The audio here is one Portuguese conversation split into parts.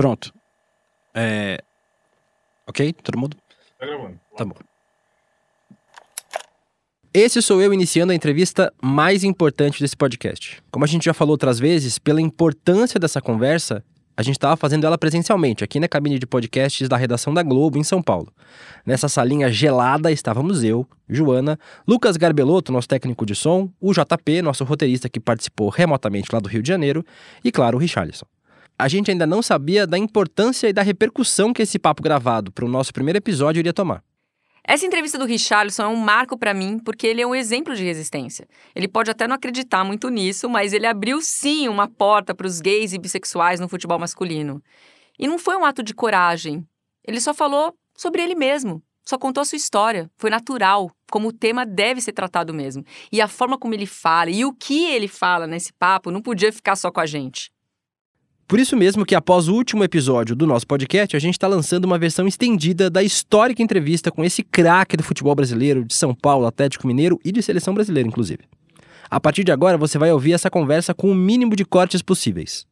Pronto. É... Ok? Todo mundo? Tá gravando. Tá bom. Esse sou eu iniciando a entrevista mais importante desse podcast. Como a gente já falou outras vezes, pela importância dessa conversa, a gente estava fazendo ela presencialmente, aqui na cabine de podcasts da redação da Globo, em São Paulo. Nessa salinha gelada estávamos eu, Joana, Lucas Garbelotto, nosso técnico de som, o JP, nosso roteirista que participou remotamente lá do Rio de Janeiro, e claro, o Richarlison. A gente ainda não sabia da importância e da repercussão que esse papo gravado para o nosso primeiro episódio iria tomar. Essa entrevista do Richarlison é um marco para mim porque ele é um exemplo de resistência. Ele pode até não acreditar muito nisso, mas ele abriu sim uma porta para os gays e bissexuais no futebol masculino. E não foi um ato de coragem. Ele só falou sobre ele mesmo, só contou a sua história. Foi natural, como o tema deve ser tratado mesmo. E a forma como ele fala e o que ele fala nesse papo não podia ficar só com a gente. Por isso mesmo que após o último episódio do nosso podcast, a gente está lançando uma versão estendida da histórica entrevista com esse craque do futebol brasileiro, de São Paulo, Atlético Mineiro e de seleção brasileira, inclusive. A partir de agora, você vai ouvir essa conversa com o mínimo de cortes possíveis.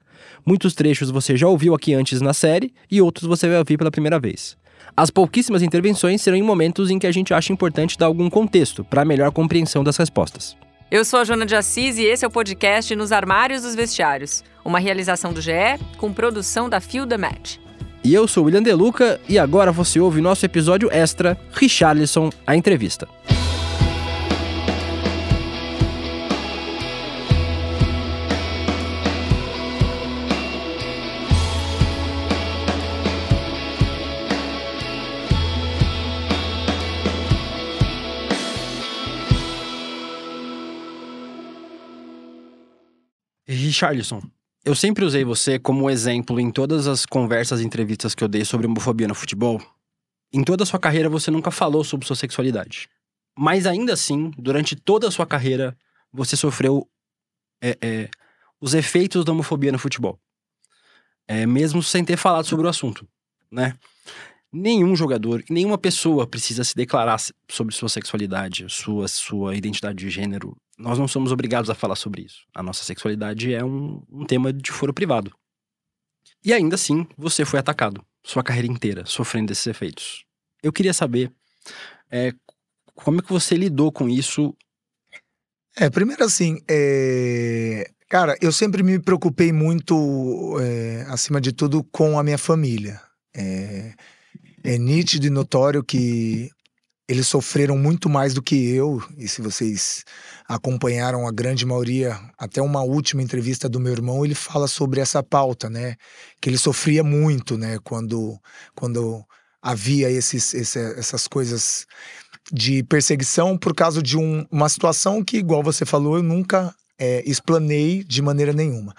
Muitos trechos você já ouviu aqui antes na série e outros você vai ouvir pela primeira vez. As pouquíssimas intervenções serão em momentos em que a gente acha importante dar algum contexto para melhor compreensão das respostas. Eu sou a Joana de Assis e esse é o podcast Nos Armários dos Vestiários, uma realização do GE com produção da The Match. E eu sou o William Deluca e agora você ouve nosso episódio extra, Richarlison, a entrevista. Richarlison, eu sempre usei você como exemplo em todas as conversas e entrevistas que eu dei sobre homofobia no futebol. Em toda a sua carreira você nunca falou sobre sua sexualidade. Mas ainda assim, durante toda a sua carreira, você sofreu é, é, os efeitos da homofobia no futebol. É, mesmo sem ter falado sobre o assunto, né? Nenhum jogador, nenhuma pessoa precisa se declarar sobre sua sexualidade, sua, sua identidade de gênero. Nós não somos obrigados a falar sobre isso. A nossa sexualidade é um, um tema de foro privado. E ainda assim, você foi atacado, sua carreira inteira, sofrendo esses efeitos. Eu queria saber é, como é que você lidou com isso. É, primeiro assim, é... cara, eu sempre me preocupei muito, é, acima de tudo, com a minha família. É é nítido e notório que eles sofreram muito mais do que eu, e se vocês acompanharam a grande maioria, até uma última entrevista do meu irmão, ele fala sobre essa pauta, né? Que ele sofria muito, né? Quando, quando havia esses, esse, essas coisas de perseguição por causa de um, uma situação que, igual você falou, eu nunca é, explanei de maneira nenhuma.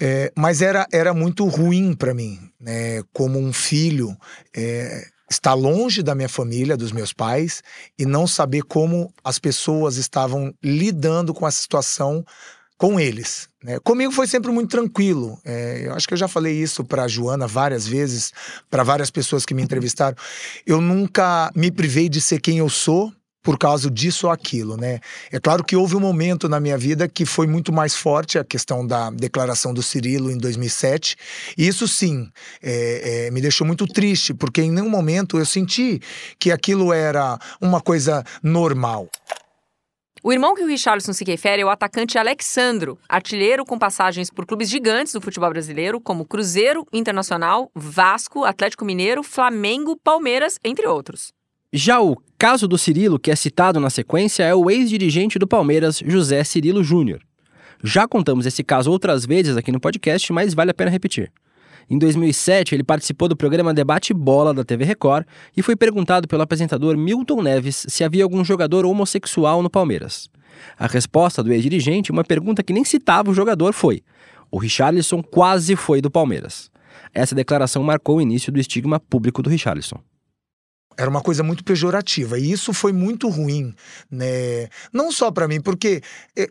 É, mas era, era muito ruim para mim, né? Como um filho, é, estar longe da minha família, dos meus pais, e não saber como as pessoas estavam lidando com essa situação com eles. Né? Comigo foi sempre muito tranquilo. É, eu acho que eu já falei isso para Joana várias vezes, para várias pessoas que me entrevistaram. Eu nunca me privei de ser quem eu sou por causa disso ou aquilo, né? É claro que houve um momento na minha vida que foi muito mais forte a questão da declaração do Cirilo em 2007. E isso sim é, é, me deixou muito triste, porque em nenhum momento eu senti que aquilo era uma coisa normal. O irmão que o Richarlison se refere é o atacante Alexandro, artilheiro com passagens por clubes gigantes do futebol brasileiro, como Cruzeiro, Internacional, Vasco, Atlético Mineiro, Flamengo, Palmeiras, entre outros. Já o caso do Cirilo, que é citado na sequência, é o ex-dirigente do Palmeiras, José Cirilo Júnior. Já contamos esse caso outras vezes aqui no podcast, mas vale a pena repetir. Em 2007, ele participou do programa Debate Bola da TV Record e foi perguntado pelo apresentador Milton Neves se havia algum jogador homossexual no Palmeiras. A resposta do ex-dirigente, uma pergunta que nem citava o jogador, foi: O Richarlison quase foi do Palmeiras. Essa declaração marcou o início do estigma público do Richarlison era uma coisa muito pejorativa e isso foi muito ruim, né? Não só para mim, porque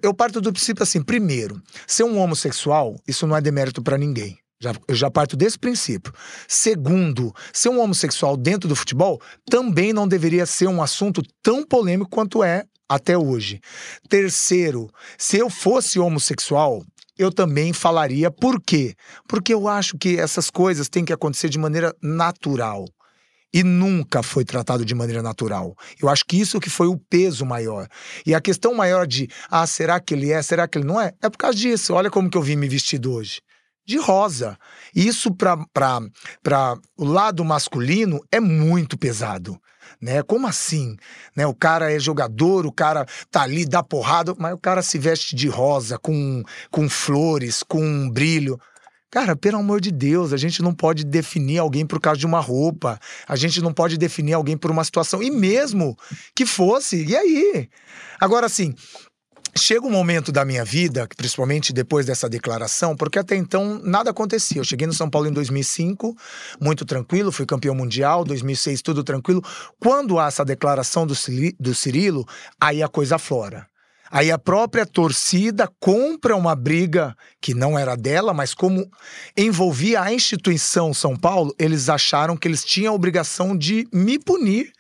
eu parto do princípio assim, primeiro, ser um homossexual, isso não é demérito para ninguém. Já, eu já parto desse princípio. Segundo, ser um homossexual dentro do futebol também não deveria ser um assunto tão polêmico quanto é até hoje. Terceiro, se eu fosse homossexual, eu também falaria. Por quê? Porque eu acho que essas coisas têm que acontecer de maneira natural. E nunca foi tratado de maneira natural. Eu acho que isso que foi o peso maior. E a questão maior de, ah, será que ele é, será que ele não é? É por causa disso. Olha como que eu vim me vestido hoje. De rosa. Isso para o lado masculino é muito pesado né? Como assim? Né? O cara é jogador, o cara tá ali, dá porrada, mas o cara se veste de rosa, com, com flores, com brilho. Cara, pelo amor de Deus, a gente não pode definir alguém por causa de uma roupa, a gente não pode definir alguém por uma situação, e mesmo que fosse, e aí? Agora, assim, Chega um momento da minha vida, principalmente depois dessa declaração, porque até então nada acontecia. Eu cheguei no São Paulo em 2005, muito tranquilo, fui campeão mundial, 2006 tudo tranquilo. Quando há essa declaração do, Cirilo, aí a coisa flora. Aí a própria torcida compra uma briga que não era dela, mas como envolvia a instituição São Paulo, eles acharam que eles tinham a obrigação de me punir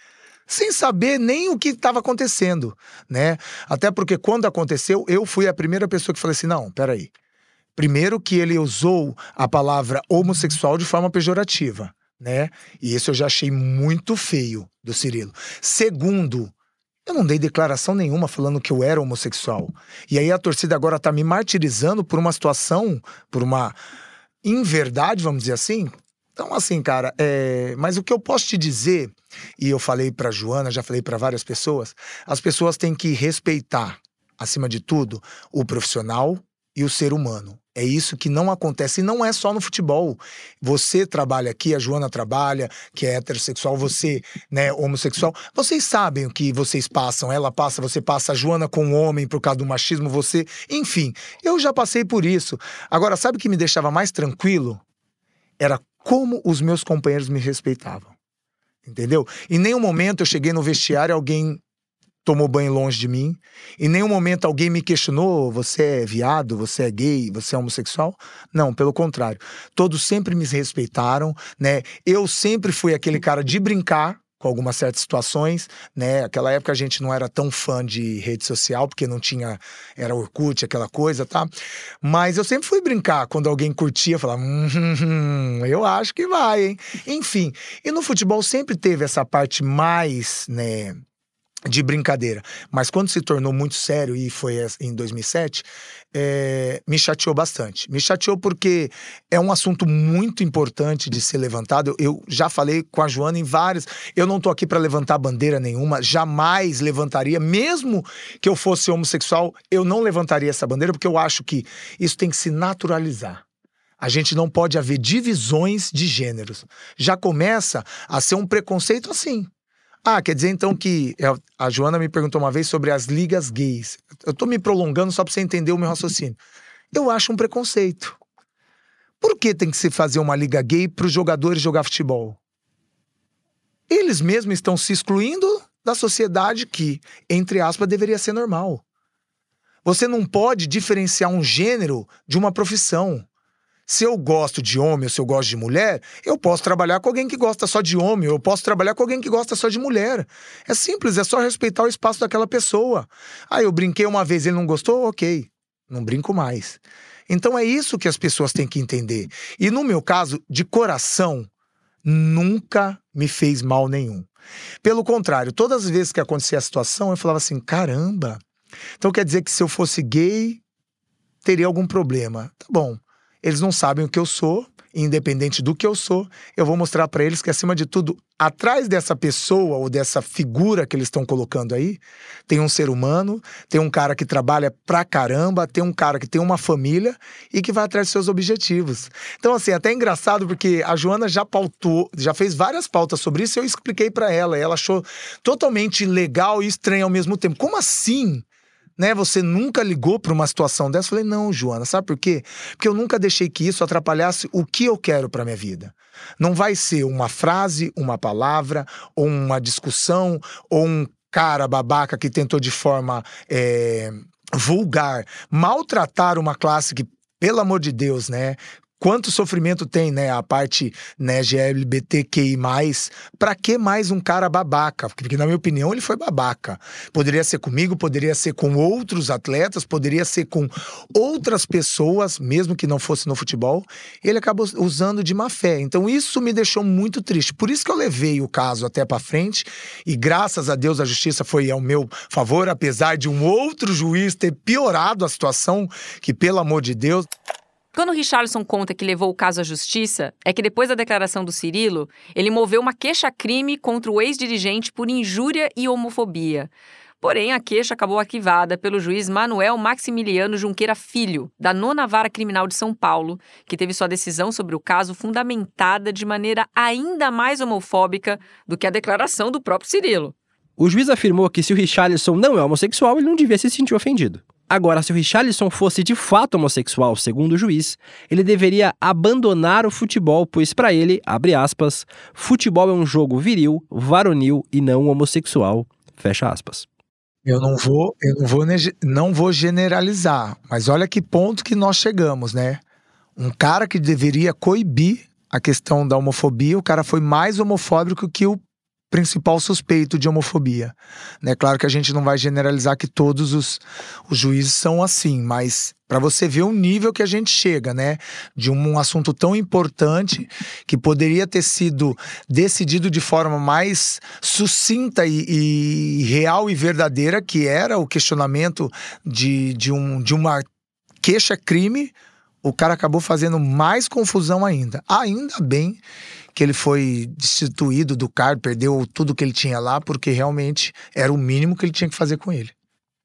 sem saber nem o que estava acontecendo, né? Até porque quando aconteceu, eu fui a primeira pessoa que falei assim: não, peraí. Primeiro que ele usou a palavra homossexual de forma pejorativa, né? E isso eu já achei muito feio do Cirilo. Segundo, eu não dei declaração nenhuma falando que eu era homossexual. E aí a torcida agora tá me martirizando por uma situação, por uma inverdade, vamos dizer assim, então, assim, cara, é... mas o que eu posso te dizer, e eu falei pra Joana, já falei para várias pessoas, as pessoas têm que respeitar, acima de tudo, o profissional e o ser humano. É isso que não acontece. E não é só no futebol. Você trabalha aqui, a Joana trabalha, que é heterossexual, você, né, homossexual. Vocês sabem o que vocês passam. Ela passa, você passa, a Joana com o homem por causa do machismo, você. Enfim, eu já passei por isso. Agora, sabe o que me deixava mais tranquilo? Era como os meus companheiros me respeitavam. Entendeu? Em nenhum momento eu cheguei no vestiário e alguém tomou banho longe de mim. Em nenhum momento alguém me questionou: você é viado, você é gay, você é homossexual? Não, pelo contrário. Todos sempre me respeitaram, né? Eu sempre fui aquele cara de brincar com algumas certas situações, né? Aquela época a gente não era tão fã de rede social, porque não tinha, era Orkut, aquela coisa, tá? Mas eu sempre fui brincar quando alguém curtia, falava, hum, eu acho que vai, hein? Enfim, e no futebol sempre teve essa parte mais, né, de brincadeira. Mas quando se tornou muito sério, e foi em 2007, é, me chateou bastante. Me chateou porque é um assunto muito importante de ser levantado. Eu já falei com a Joana em várias. Eu não tô aqui para levantar bandeira nenhuma, jamais levantaria, mesmo que eu fosse homossexual, eu não levantaria essa bandeira, porque eu acho que isso tem que se naturalizar. A gente não pode haver divisões de gêneros. Já começa a ser um preconceito assim. Ah, quer dizer então que. É, a Joana me perguntou uma vez sobre as ligas gays. Eu tô me prolongando só pra você entender o meu raciocínio. Eu acho um preconceito. Por que tem que se fazer uma liga gay para os jogadores jogar futebol? Eles mesmos estão se excluindo da sociedade que, entre aspas, deveria ser normal. Você não pode diferenciar um gênero de uma profissão. Se eu gosto de homem ou se eu gosto de mulher, eu posso trabalhar com alguém que gosta só de homem, ou eu posso trabalhar com alguém que gosta só de mulher. É simples, é só respeitar o espaço daquela pessoa. Ah, eu brinquei uma vez, ele não gostou? Ok, não brinco mais. Então é isso que as pessoas têm que entender. E no meu caso, de coração, nunca me fez mal nenhum. Pelo contrário, todas as vezes que acontecia a situação, eu falava assim: caramba, então quer dizer que se eu fosse gay, teria algum problema. Tá bom. Eles não sabem o que eu sou, independente do que eu sou, eu vou mostrar para eles que, acima de tudo, atrás dessa pessoa ou dessa figura que eles estão colocando aí, tem um ser humano, tem um cara que trabalha pra caramba, tem um cara que tem uma família e que vai atrás dos seus objetivos. Então, assim, é até engraçado porque a Joana já pautou, já fez várias pautas sobre isso e eu expliquei para ela. E ela achou totalmente legal e estranho ao mesmo tempo. Como assim? Né? Você nunca ligou para uma situação dessa? Eu falei, não, Joana, sabe por quê? Porque eu nunca deixei que isso atrapalhasse o que eu quero para minha vida. Não vai ser uma frase, uma palavra, ou uma discussão, ou um cara babaca que tentou de forma é, vulgar maltratar uma classe que, pelo amor de Deus, né? Quanto sofrimento tem, né? A parte né, GLBTQI. Pra que mais um cara babaca? Porque, na minha opinião, ele foi babaca. Poderia ser comigo, poderia ser com outros atletas, poderia ser com outras pessoas, mesmo que não fosse no futebol. Ele acabou usando de má fé. Então, isso me deixou muito triste. Por isso que eu levei o caso até para frente. E graças a Deus a justiça foi ao meu favor, apesar de um outro juiz ter piorado a situação, que pelo amor de Deus. Quando o Richarlison conta que levou o caso à justiça, é que depois da declaração do Cirilo, ele moveu uma queixa-crime contra o ex-dirigente por injúria e homofobia. Porém, a queixa acabou arquivada pelo juiz Manuel Maximiliano Junqueira Filho, da Nona Vara Criminal de São Paulo, que teve sua decisão sobre o caso fundamentada de maneira ainda mais homofóbica do que a declaração do próprio Cirilo. O juiz afirmou que se o Richarlison não é homossexual, ele não devia se sentir ofendido. Agora, se o Richarlison fosse de fato homossexual, segundo o juiz, ele deveria abandonar o futebol, pois para ele, abre aspas, futebol é um jogo viril, varonil e não homossexual, fecha aspas. Eu não vou, eu não vou, não vou generalizar, mas olha que ponto que nós chegamos, né? Um cara que deveria coibir a questão da homofobia, o cara foi mais homofóbico que o principal suspeito de homofobia. Né? Claro que a gente não vai generalizar que todos os, os juízes são assim, mas para você ver o nível que a gente chega, né? De um assunto tão importante que poderia ter sido decidido de forma mais sucinta e, e real e verdadeira, que era o questionamento de, de, um, de uma queixa-crime, o cara acabou fazendo mais confusão ainda. Ainda bem que ele foi destituído do cargo, perdeu tudo que ele tinha lá, porque realmente era o mínimo que ele tinha que fazer com ele.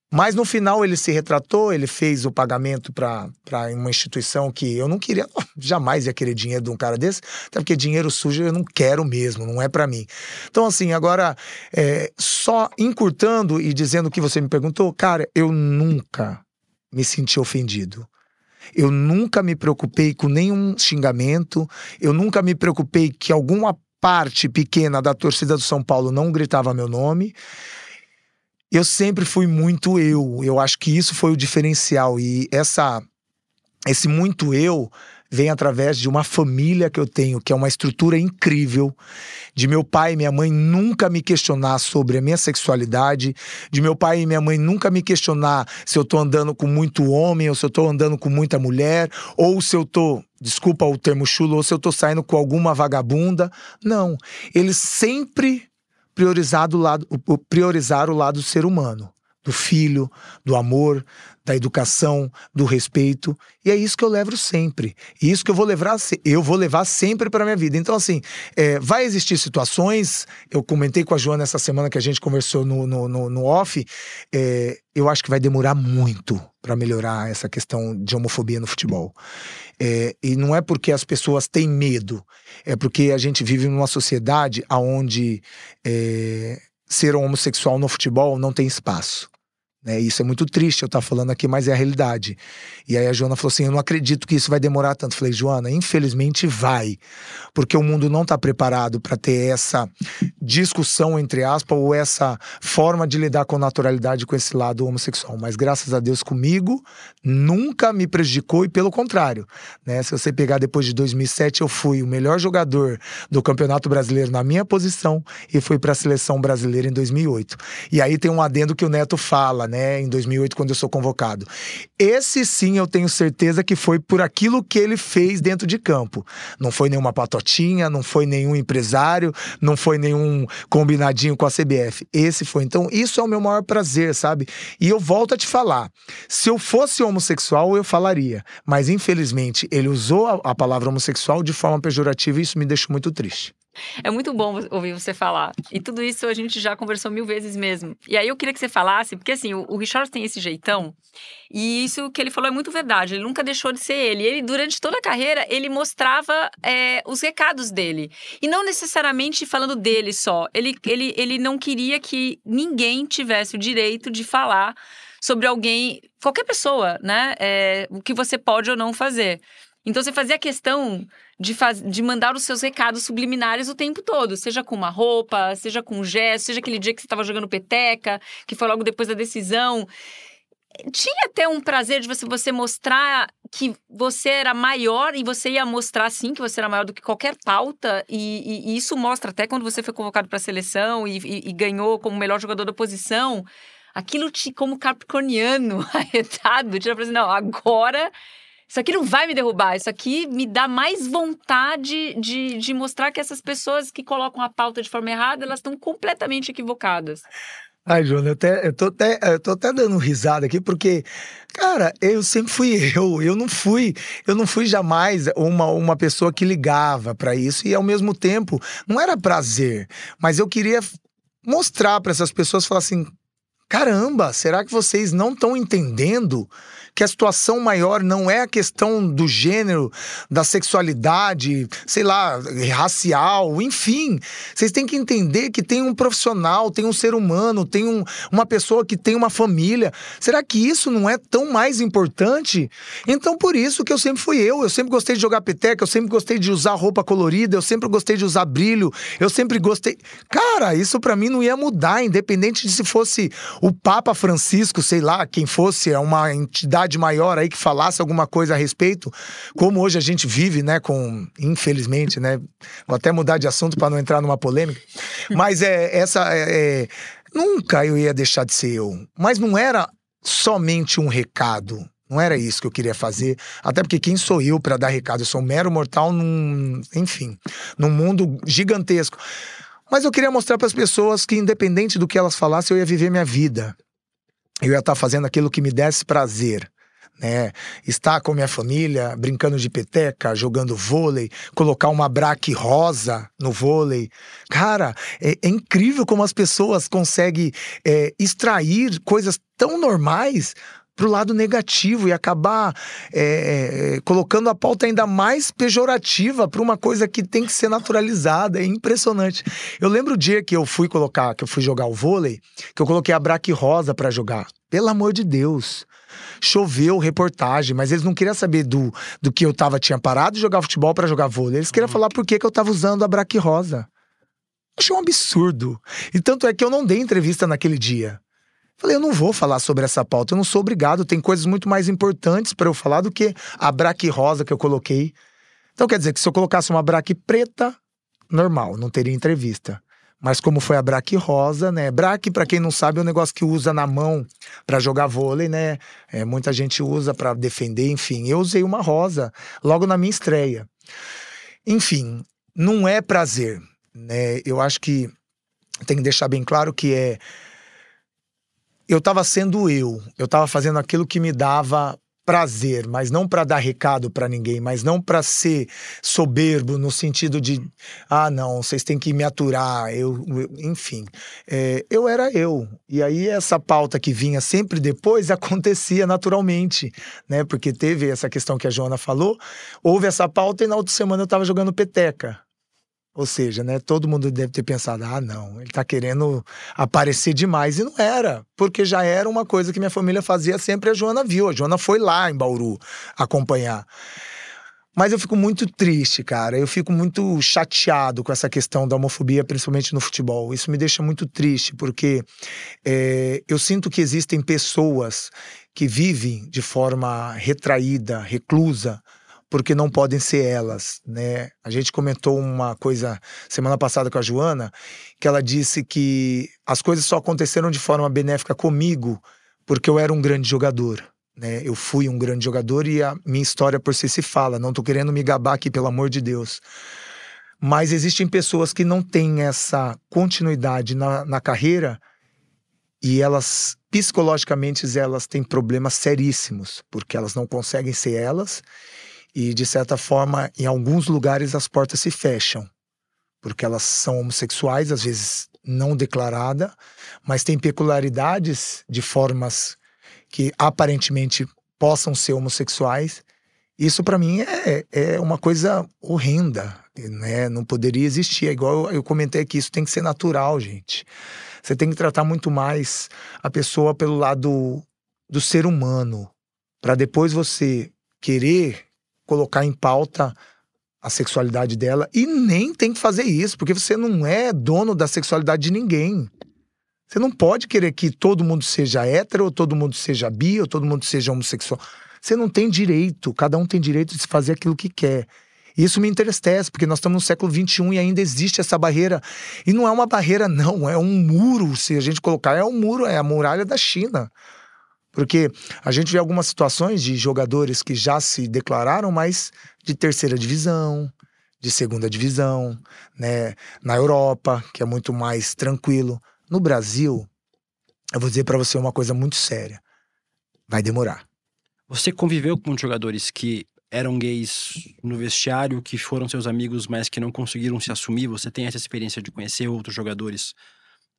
Mas no final ele se retratou, ele fez o pagamento para uma instituição que eu não queria, jamais ia querer dinheiro de um cara desse, até porque dinheiro sujo eu não quero mesmo, não é para mim. Então, assim, agora, é, só encurtando e dizendo o que você me perguntou, cara, eu nunca me senti ofendido. Eu nunca me preocupei com nenhum xingamento, eu nunca me preocupei que alguma parte pequena da torcida do São Paulo não gritava meu nome. Eu sempre fui muito eu. Eu acho que isso foi o diferencial e essa esse muito eu vem através de uma família que eu tenho, que é uma estrutura incrível, de meu pai e minha mãe nunca me questionar sobre a minha sexualidade, de meu pai e minha mãe nunca me questionar se eu tô andando com muito homem ou se eu tô andando com muita mulher, ou se eu tô desculpa o termo chulo, ou se eu tô saindo com alguma vagabunda. Não. Eles sempre priorizado o lado, priorizar o lado do ser humano, do filho, do amor, da educação, do respeito. E é isso que eu levo sempre. E isso que eu vou levar, eu vou levar sempre para minha vida. Então, assim, é, vai existir situações. Eu comentei com a Joana essa semana que a gente conversou no, no, no, no off. É, eu acho que vai demorar muito para melhorar essa questão de homofobia no futebol. É, e não é porque as pessoas têm medo, é porque a gente vive numa sociedade onde é, ser homossexual no futebol não tem espaço. Né? Isso é muito triste eu estar tá falando aqui, mas é a realidade. E aí a Joana falou assim: Eu não acredito que isso vai demorar tanto. Eu falei, Joana, infelizmente vai, porque o mundo não está preparado para ter essa discussão, entre aspas, ou essa forma de lidar com naturalidade com esse lado homossexual. Mas graças a Deus comigo, nunca me prejudicou e pelo contrário. Né? Se você pegar depois de 2007, eu fui o melhor jogador do Campeonato Brasileiro na minha posição e fui para a seleção brasileira em 2008. E aí tem um adendo que o Neto fala, né, em 2008, quando eu sou convocado. Esse sim eu tenho certeza que foi por aquilo que ele fez dentro de campo. Não foi nenhuma patotinha, não foi nenhum empresário, não foi nenhum combinadinho com a CBF. Esse foi. Então, isso é o meu maior prazer, sabe? E eu volto a te falar: se eu fosse homossexual, eu falaria. Mas, infelizmente, ele usou a palavra homossexual de forma pejorativa e isso me deixou muito triste. É muito bom ouvir você falar. E tudo isso a gente já conversou mil vezes mesmo. E aí eu queria que você falasse, porque assim, o, o Richard tem esse jeitão, e isso que ele falou é muito verdade. Ele nunca deixou de ser ele. Ele, durante toda a carreira, ele mostrava é, os recados dele. E não necessariamente falando dele só. Ele, ele, ele não queria que ninguém tivesse o direito de falar sobre alguém, qualquer pessoa, né? É, o que você pode ou não fazer. Então você fazia questão de, faz, de mandar os seus recados subliminares o tempo todo, seja com uma roupa, seja com um gesto, seja aquele dia que você estava jogando peteca, que foi logo depois da decisão. tinha até um prazer de você, você mostrar que você era maior e você ia mostrar sim que você era maior do que qualquer pauta e, e, e isso mostra até quando você foi convocado para a seleção e, e, ganhou como melhor jogador da posição aquilo te como capricorniano arretado te assim, não agora isso aqui não vai me derrubar, isso aqui me dá mais vontade de, de mostrar que essas pessoas que colocam a pauta de forma errada, elas estão completamente equivocadas. Ai, Joana, eu, até, eu, tô até, eu tô até dando risada aqui, porque, cara, eu sempre fui eu. Eu não fui, eu não fui jamais uma, uma pessoa que ligava para isso. E ao mesmo tempo, não era prazer, mas eu queria mostrar para essas pessoas, falar assim: caramba, será que vocês não estão entendendo que a situação maior não é a questão do gênero, da sexualidade, sei lá, racial, enfim. Vocês têm que entender que tem um profissional, tem um ser humano, tem um, uma pessoa que tem uma família. Será que isso não é tão mais importante? Então, por isso que eu sempre fui eu. Eu sempre gostei de jogar peteca, eu sempre gostei de usar roupa colorida, eu sempre gostei de usar brilho, eu sempre gostei. Cara, isso para mim não ia mudar, independente de se fosse o Papa Francisco, sei lá, quem fosse, é uma entidade autoridade maior aí que falasse alguma coisa a respeito, como hoje a gente vive, né, com, infelizmente, né, vou até mudar de assunto para não entrar numa polêmica, mas é essa, é, é, nunca eu ia deixar de ser eu, mas não era somente um recado, não era isso que eu queria fazer, até porque quem sou eu para dar recado? Eu sou um mero mortal num, enfim, num mundo gigantesco. Mas eu queria mostrar para as pessoas que independente do que elas falassem, eu ia viver minha vida. Eu ia estar fazendo aquilo que me desse prazer né? Estar com minha família, brincando de peteca, jogando vôlei, colocar uma braque rosa no vôlei. Cara, é, é incrível como as pessoas conseguem é, extrair coisas tão normais para o lado negativo e acabar é, é, colocando a pauta ainda mais pejorativa para uma coisa que tem que ser naturalizada. É impressionante. Eu lembro o dia que eu fui colocar, que eu fui jogar o vôlei, que eu coloquei a braque rosa para jogar. Pelo amor de Deus choveu reportagem, mas eles não queriam saber do, do que eu tava, tinha parado de jogar futebol para jogar vôlei. Eles queriam uhum. falar por que, que eu tava usando a braque rosa. Achei um absurdo. E tanto é que eu não dei entrevista naquele dia. Falei, eu não vou falar sobre essa pauta, eu não sou obrigado, tem coisas muito mais importantes para eu falar do que a braque rosa que eu coloquei. Então quer dizer que se eu colocasse uma braque preta, normal, não teria entrevista. Mas como foi a braque rosa, né? Braque, para quem não sabe, é um negócio que usa na mão para jogar vôlei, né? É, muita gente usa para defender, enfim. Eu usei uma rosa logo na minha estreia. Enfim, não é prazer, né? Eu acho que tem que deixar bem claro que é eu estava sendo eu, eu estava fazendo aquilo que me dava prazer, mas não para dar recado para ninguém, mas não para ser soberbo no sentido de ah não, vocês têm que me aturar, eu, eu enfim, é, eu era eu e aí essa pauta que vinha sempre depois acontecia naturalmente, né? Porque teve essa questão que a Joana falou, houve essa pauta e na outra semana eu estava jogando peteca. Ou seja, né, todo mundo deve ter pensado: ah, não, ele está querendo aparecer demais. E não era, porque já era uma coisa que minha família fazia sempre. A Joana viu, a Joana foi lá em Bauru acompanhar. Mas eu fico muito triste, cara. Eu fico muito chateado com essa questão da homofobia, principalmente no futebol. Isso me deixa muito triste, porque é, eu sinto que existem pessoas que vivem de forma retraída, reclusa, porque não podem ser elas, né? A gente comentou uma coisa semana passada com a Joana, que ela disse que as coisas só aconteceram de forma benéfica comigo porque eu era um grande jogador. Né? Eu fui um grande jogador e a minha história por si se fala. Não tô querendo me gabar aqui, pelo amor de Deus. Mas existem pessoas que não têm essa continuidade na, na carreira e elas, psicologicamente, elas têm problemas seríssimos, porque elas não conseguem ser elas e, de certa forma, em alguns lugares as portas se fecham, porque elas são homossexuais, às vezes não declarada, mas tem peculiaridades de formas que aparentemente possam ser homossexuais. Isso para mim é, é uma coisa horrenda, né? Não poderia existir. É igual eu comentei aqui, isso tem que ser natural, gente. Você tem que tratar muito mais a pessoa pelo lado do ser humano, para depois você querer colocar em pauta a sexualidade dela e nem tem que fazer isso, porque você não é dono da sexualidade de ninguém. Você não pode querer que todo mundo seja hétero, ou todo mundo seja bi, ou todo mundo seja homossexual. Você não tem direito, cada um tem direito de fazer aquilo que quer. E isso me entristece, porque nós estamos no século XXI e ainda existe essa barreira. E não é uma barreira, não, é um muro. Se a gente colocar, é um muro, é a muralha da China. Porque a gente vê algumas situações de jogadores que já se declararam, mas de terceira divisão, de segunda divisão, né? Na Europa, que é muito mais tranquilo. No Brasil, eu vou dizer para você uma coisa muito séria. Vai demorar. Você conviveu com jogadores que eram gays no vestiário, que foram seus amigos, mas que não conseguiram se assumir? Você tem essa experiência de conhecer outros jogadores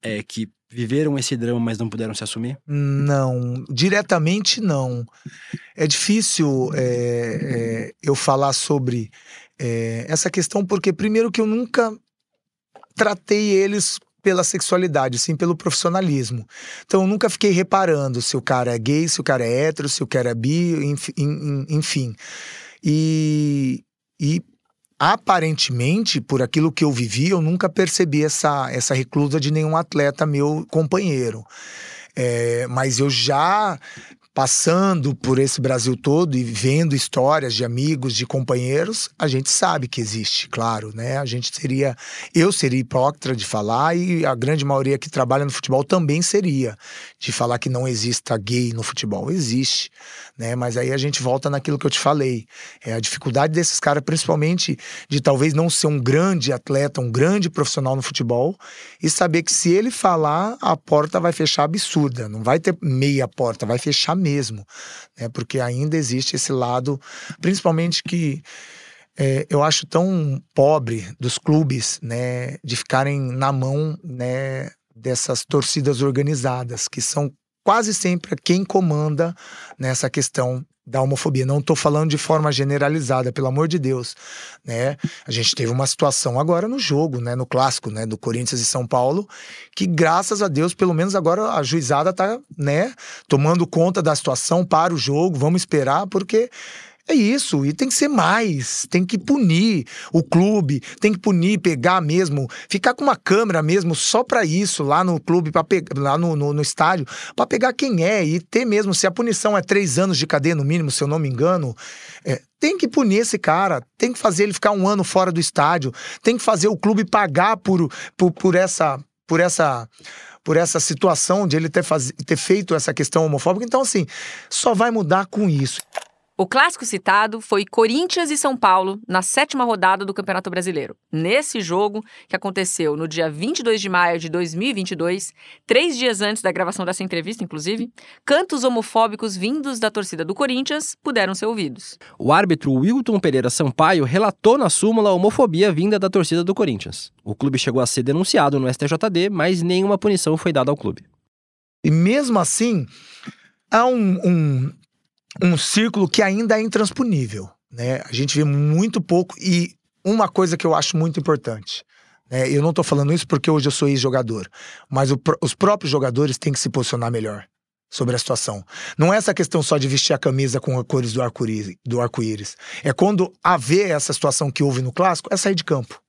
é, que viveram esse drama, mas não puderam se assumir? Não, diretamente não. É difícil é, é, eu falar sobre é, essa questão, porque, primeiro, que eu nunca tratei eles pela sexualidade, sim pelo profissionalismo. Então eu nunca fiquei reparando se o cara é gay, se o cara é hétero, se o cara é bi, enfim. E, e aparentemente, por aquilo que eu vivi, eu nunca percebi essa, essa reclusa de nenhum atleta meu companheiro. É, mas eu já passando por esse Brasil todo e vendo histórias de amigos, de companheiros, a gente sabe que existe, claro, né? A gente seria, eu seria hipócrita de falar e a grande maioria que trabalha no futebol também seria de falar que não exista gay no futebol. Existe, né? Mas aí a gente volta naquilo que eu te falei. É a dificuldade desses caras, principalmente de talvez não ser um grande atleta, um grande profissional no futebol e saber que se ele falar, a porta vai fechar absurda, não vai ter meia porta, vai fechar mesmo, né? Porque ainda existe esse lado, principalmente que é, eu acho tão pobre dos clubes, né, de ficarem na mão, né, dessas torcidas organizadas, que são quase sempre quem comanda nessa questão da homofobia. Não estou falando de forma generalizada, pelo amor de Deus, né? A gente teve uma situação agora no jogo, né, no clássico, né, do Corinthians e São Paulo, que graças a Deus, pelo menos agora a juizada está, né, tomando conta da situação para o jogo. Vamos esperar porque é isso, e tem que ser mais, tem que punir o clube, tem que punir, pegar mesmo, ficar com uma câmera mesmo só para isso lá no clube, pra lá no, no, no estádio, para pegar quem é e ter mesmo, se a punição é três anos de cadeia no mínimo, se eu não me engano, é, tem que punir esse cara, tem que fazer ele ficar um ano fora do estádio, tem que fazer o clube pagar por, por, por essa. Por essa por essa situação de ele ter, faz... ter feito essa questão homofóbica. Então, assim, só vai mudar com isso. O clássico citado foi Corinthians e São Paulo na sétima rodada do Campeonato Brasileiro. Nesse jogo, que aconteceu no dia 22 de maio de 2022, três dias antes da gravação dessa entrevista, inclusive, cantos homofóbicos vindos da torcida do Corinthians puderam ser ouvidos. O árbitro Wilton Pereira Sampaio relatou na súmula a homofobia vinda da torcida do Corinthians. O clube chegou a ser denunciado no STJD, mas nenhuma punição foi dada ao clube. E mesmo assim, há um, um um círculo que ainda é intransponível. Né? A gente vê muito pouco e uma coisa que eu acho muito importante. Né? Eu não estou falando isso porque hoje eu sou ex-jogador, mas o, os próprios jogadores têm que se posicionar melhor sobre a situação. Não é essa questão só de vestir a camisa com as cores do arco-íris. É quando haver essa situação que houve no clássico, é sair de campo.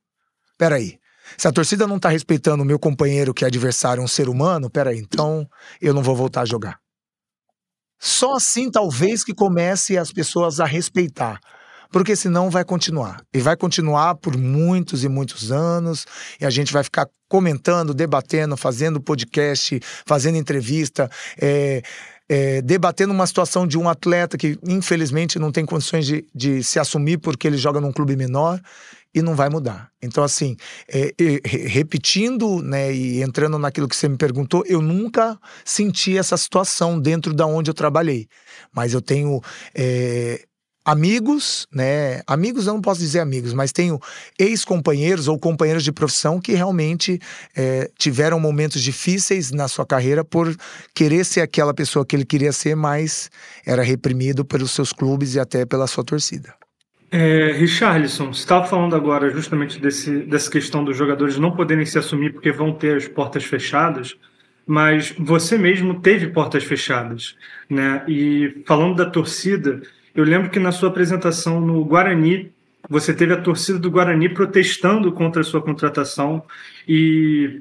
Peraí. Se a torcida não tá respeitando o meu companheiro que é adversário, um ser humano, peraí, então eu não vou voltar a jogar. Só assim, talvez, que comece as pessoas a respeitar. Porque senão vai continuar. E vai continuar por muitos e muitos anos. E a gente vai ficar comentando, debatendo, fazendo podcast, fazendo entrevista. É, é, debatendo uma situação de um atleta que, infelizmente, não tem condições de, de se assumir porque ele joga num clube menor e não vai mudar. Então, assim, é, é, repetindo né, e entrando naquilo que você me perguntou, eu nunca senti essa situação dentro da onde eu trabalhei. Mas eu tenho é, amigos, né? Amigos eu não posso dizer amigos, mas tenho ex-companheiros ou companheiros de profissão que realmente é, tiveram momentos difíceis na sua carreira por querer ser aquela pessoa que ele queria ser, mas era reprimido pelos seus clubes e até pela sua torcida. É, Richarlison, você estava falando agora justamente desse, dessa questão dos jogadores não poderem se assumir porque vão ter as portas fechadas, mas você mesmo teve portas fechadas, né? E falando da torcida, eu lembro que na sua apresentação no Guarani, você teve a torcida do Guarani protestando contra a sua contratação e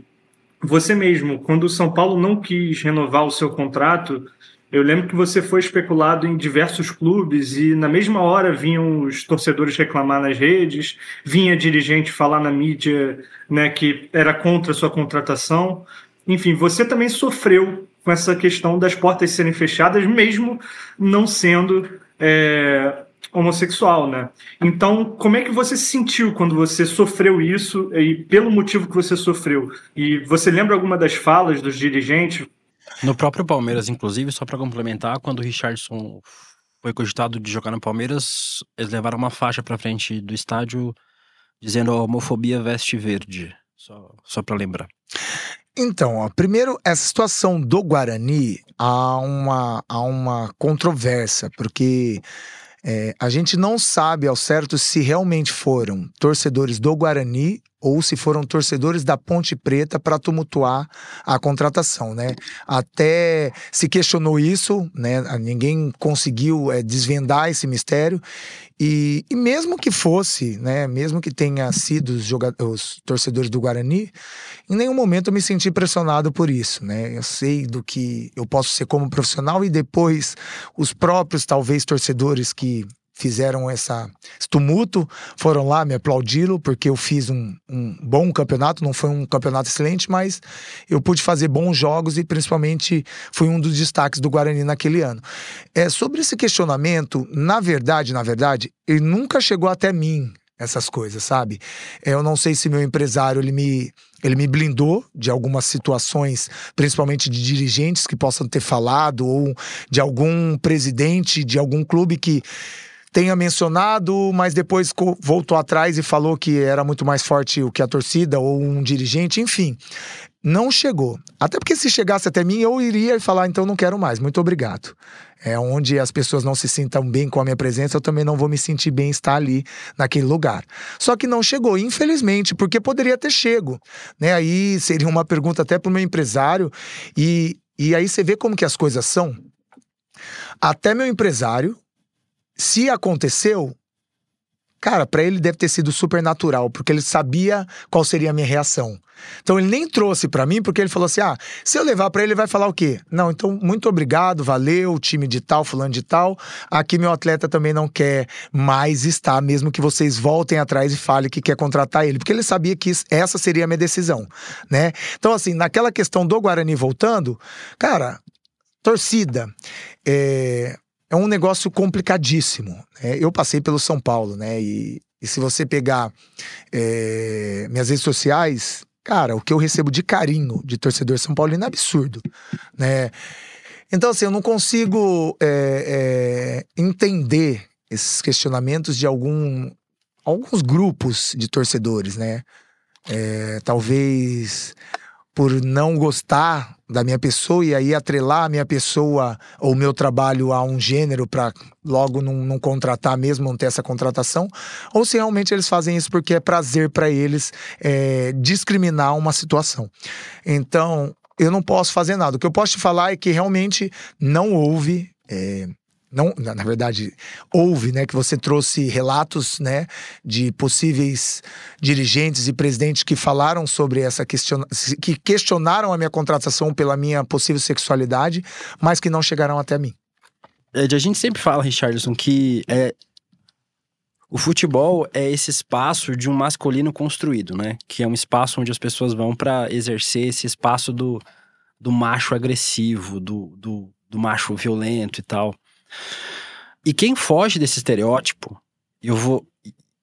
você mesmo, quando o São Paulo não quis renovar o seu contrato, eu lembro que você foi especulado em diversos clubes e na mesma hora vinham os torcedores reclamar nas redes, vinha dirigente falar na mídia né, que era contra a sua contratação. Enfim, você também sofreu com essa questão das portas serem fechadas, mesmo não sendo é, homossexual, né? Então, como é que você se sentiu quando você sofreu isso e pelo motivo que você sofreu? E você lembra alguma das falas dos dirigentes? No próprio Palmeiras, inclusive, só para complementar, quando o Richardson foi cogitado de jogar no Palmeiras, eles levaram uma faixa para frente do estádio dizendo homofobia veste verde. Só, só para lembrar. Então, ó, primeiro, essa situação do Guarani há uma, há uma controvérsia, porque é, a gente não sabe ao certo se realmente foram torcedores do Guarani ou se foram torcedores da Ponte Preta para tumultuar a contratação, né? Até se questionou isso, né? Ninguém conseguiu é, desvendar esse mistério e, e, mesmo que fosse, né? Mesmo que tenha sido os, os torcedores do Guarani, em nenhum momento eu me senti pressionado por isso, né? Eu sei do que eu posso ser como profissional e depois os próprios talvez torcedores que fizeram essa, esse tumulto, foram lá me aplaudi-lo, porque eu fiz um, um, bom campeonato, não foi um campeonato excelente, mas eu pude fazer bons jogos e principalmente fui um dos destaques do Guarani naquele ano. É, sobre esse questionamento, na verdade, na verdade, ele nunca chegou até mim, essas coisas, sabe? É, eu não sei se meu empresário ele me, ele me blindou de algumas situações, principalmente de dirigentes que possam ter falado, ou de algum presidente de algum clube que tenha mencionado, mas depois voltou atrás e falou que era muito mais forte o que a torcida ou um dirigente, enfim. Não chegou. Até porque se chegasse até mim, eu iria falar, então não quero mais, muito obrigado. É onde as pessoas não se sintam bem com a minha presença, eu também não vou me sentir bem estar ali naquele lugar. Só que não chegou, infelizmente, porque poderia ter chego. Né? Aí seria uma pergunta até para o meu empresário, e, e aí você vê como que as coisas são. Até meu empresário, se aconteceu, cara, para ele deve ter sido super natural, porque ele sabia qual seria a minha reação. Então ele nem trouxe para mim, porque ele falou assim: ah, se eu levar para ele, ele vai falar o quê? Não, então muito obrigado, valeu, time de tal, fulano de tal. Aqui meu atleta também não quer mais estar, mesmo que vocês voltem atrás e falem que quer contratar ele, porque ele sabia que essa seria a minha decisão, né? Então, assim, naquela questão do Guarani voltando, cara, torcida, é, é um negócio complicadíssimo. Né? Eu passei pelo São Paulo, né? E, e se você pegar é, minhas redes sociais, cara, o que eu recebo de carinho de torcedor São Paulino é absurdo, né? Então, assim, eu não consigo é, entender esses questionamentos de algum, alguns grupos de torcedores, né? Talvez por não gostar da minha pessoa e aí atrelar a minha pessoa ou meu trabalho a um gênero para logo não, não, contratar mesmo, não ter essa contratação, ou se realmente eles fazem isso porque é prazer para eles é, discriminar uma situação. Então, eu não posso fazer nada. O que eu posso te falar é que realmente não houve. É, não, na verdade, houve, né, que você trouxe relatos, né, de possíveis dirigentes e presidentes que falaram sobre essa questão, que questionaram a minha contratação pela minha possível sexualidade, mas que não chegaram até mim. É, a gente sempre fala, Richardson, que é, o futebol é esse espaço de um masculino construído, né? Que é um espaço onde as pessoas vão para exercer esse espaço do, do macho agressivo, do, do, do macho violento e tal. E quem foge desse estereótipo, eu vou.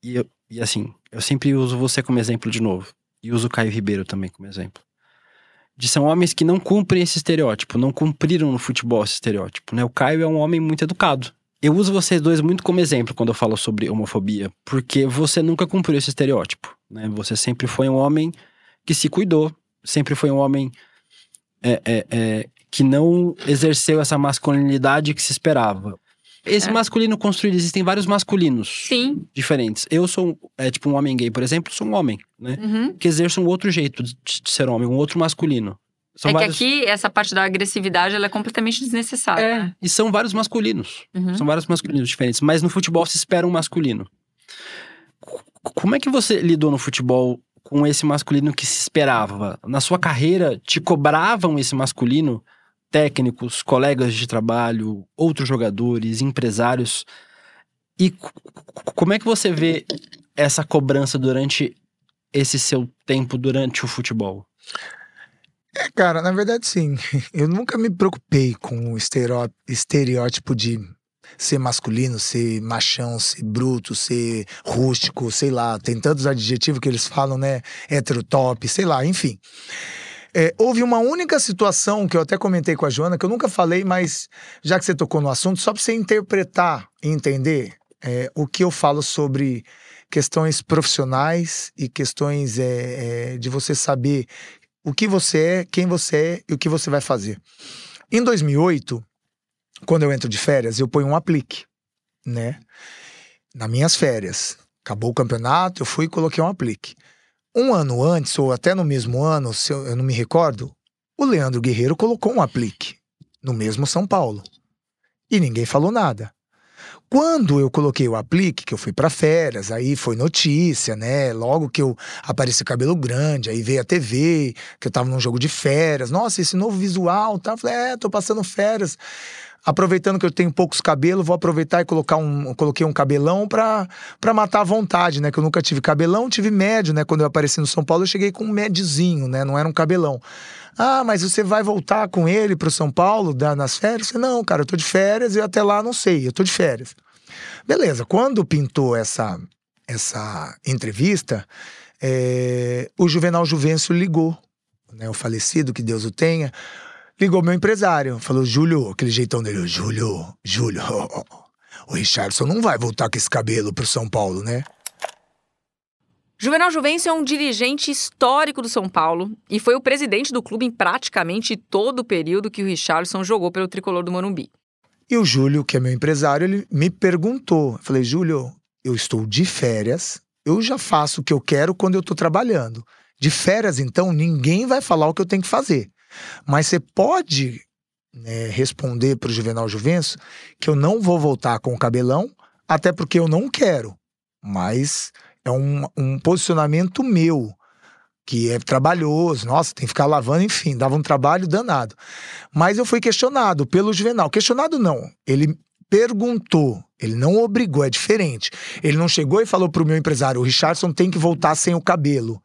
E, e, assim, eu sempre uso você como exemplo de novo. E uso o Caio Ribeiro também como exemplo. De são homens que não cumprem esse estereótipo, não cumpriram no futebol esse estereótipo, né? O Caio é um homem muito educado. Eu uso vocês dois muito como exemplo quando eu falo sobre homofobia, porque você nunca cumpriu esse estereótipo, né? Você sempre foi um homem que se cuidou, sempre foi um homem é, é, é, que não exerceu essa masculinidade que se esperava. Esse é. masculino construído, existem vários masculinos Sim. diferentes. Eu sou, é, tipo, um homem gay, por exemplo, sou um homem, né? Uhum. Que exerce um outro jeito de, de, ser homem, um outro masculino. São é vários... que aqui, essa parte da agressividade, ela é completamente desnecessária. É, e são vários masculinos. Uhum. São vários masculinos diferentes. Mas no futebol se espera um masculino. Como é que você lidou no futebol com esse masculino que se esperava? Na sua carreira, te cobravam esse masculino? Técnicos, colegas de trabalho, outros jogadores, empresários. E como é que você vê essa cobrança durante esse seu tempo durante o futebol? É, cara, na verdade, sim. Eu nunca me preocupei com o estereótipo de ser masculino, ser machão, ser bruto, ser rústico, sei lá. Tem tantos adjetivos que eles falam, né? Heterotop, sei lá, enfim. É, houve uma única situação que eu até comentei com a Joana, que eu nunca falei, mas já que você tocou no assunto, só para você interpretar e entender é, o que eu falo sobre questões profissionais e questões é, é, de você saber o que você é, quem você é e o que você vai fazer. Em 2008, quando eu entro de férias, eu ponho um aplique, né? Nas minhas férias. Acabou o campeonato, eu fui e coloquei um aplique. Um ano antes, ou até no mesmo ano, se eu, eu não me recordo, o Leandro Guerreiro colocou um aplique no mesmo São Paulo. E ninguém falou nada. Quando eu coloquei o aplique, que eu fui para férias, aí foi notícia, né? Logo que eu apareci cabelo grande, aí veio a TV, que eu tava num jogo de férias. Nossa, esse novo visual, tá? Falei, é, tô passando férias. Aproveitando que eu tenho poucos cabelos, vou aproveitar e colocar um, coloquei um cabelão pra, pra matar a vontade, né? Que eu nunca tive cabelão, tive médio, né? Quando eu apareci no São Paulo, eu cheguei com um médiozinho, né? Não era um cabelão. Ah, mas você vai voltar com ele pro São Paulo da, nas férias? Falei, não, cara, eu tô de férias e até lá não sei, eu tô de férias. Beleza, quando pintou essa, essa entrevista, é, o Juvenal Juvencio ligou, né, o falecido, que Deus o tenha, ligou meu empresário, falou, Júlio, aquele jeitão dele, Júlio, Júlio, o Richardson não vai voltar com esse cabelo pro São Paulo, né? Juvenal Juvencio é um dirigente histórico do São Paulo e foi o presidente do clube em praticamente todo o período que o Richardson jogou pelo tricolor do Morumbi. E o Júlio, que é meu empresário, ele me perguntou. Eu falei, Júlio, eu estou de férias, eu já faço o que eu quero quando eu estou trabalhando. De férias, então, ninguém vai falar o que eu tenho que fazer. Mas você pode né, responder para o Juvenal Juvencio que eu não vou voltar com o cabelão, até porque eu não quero. Mas é um, um posicionamento meu, que é trabalhoso, nossa, tem que ficar lavando, enfim, dava um trabalho danado. Mas eu fui questionado pelo Juvenal. Questionado não, ele perguntou, ele não obrigou, é diferente. Ele não chegou e falou pro meu empresário, o Richardson tem que voltar sem o cabelo.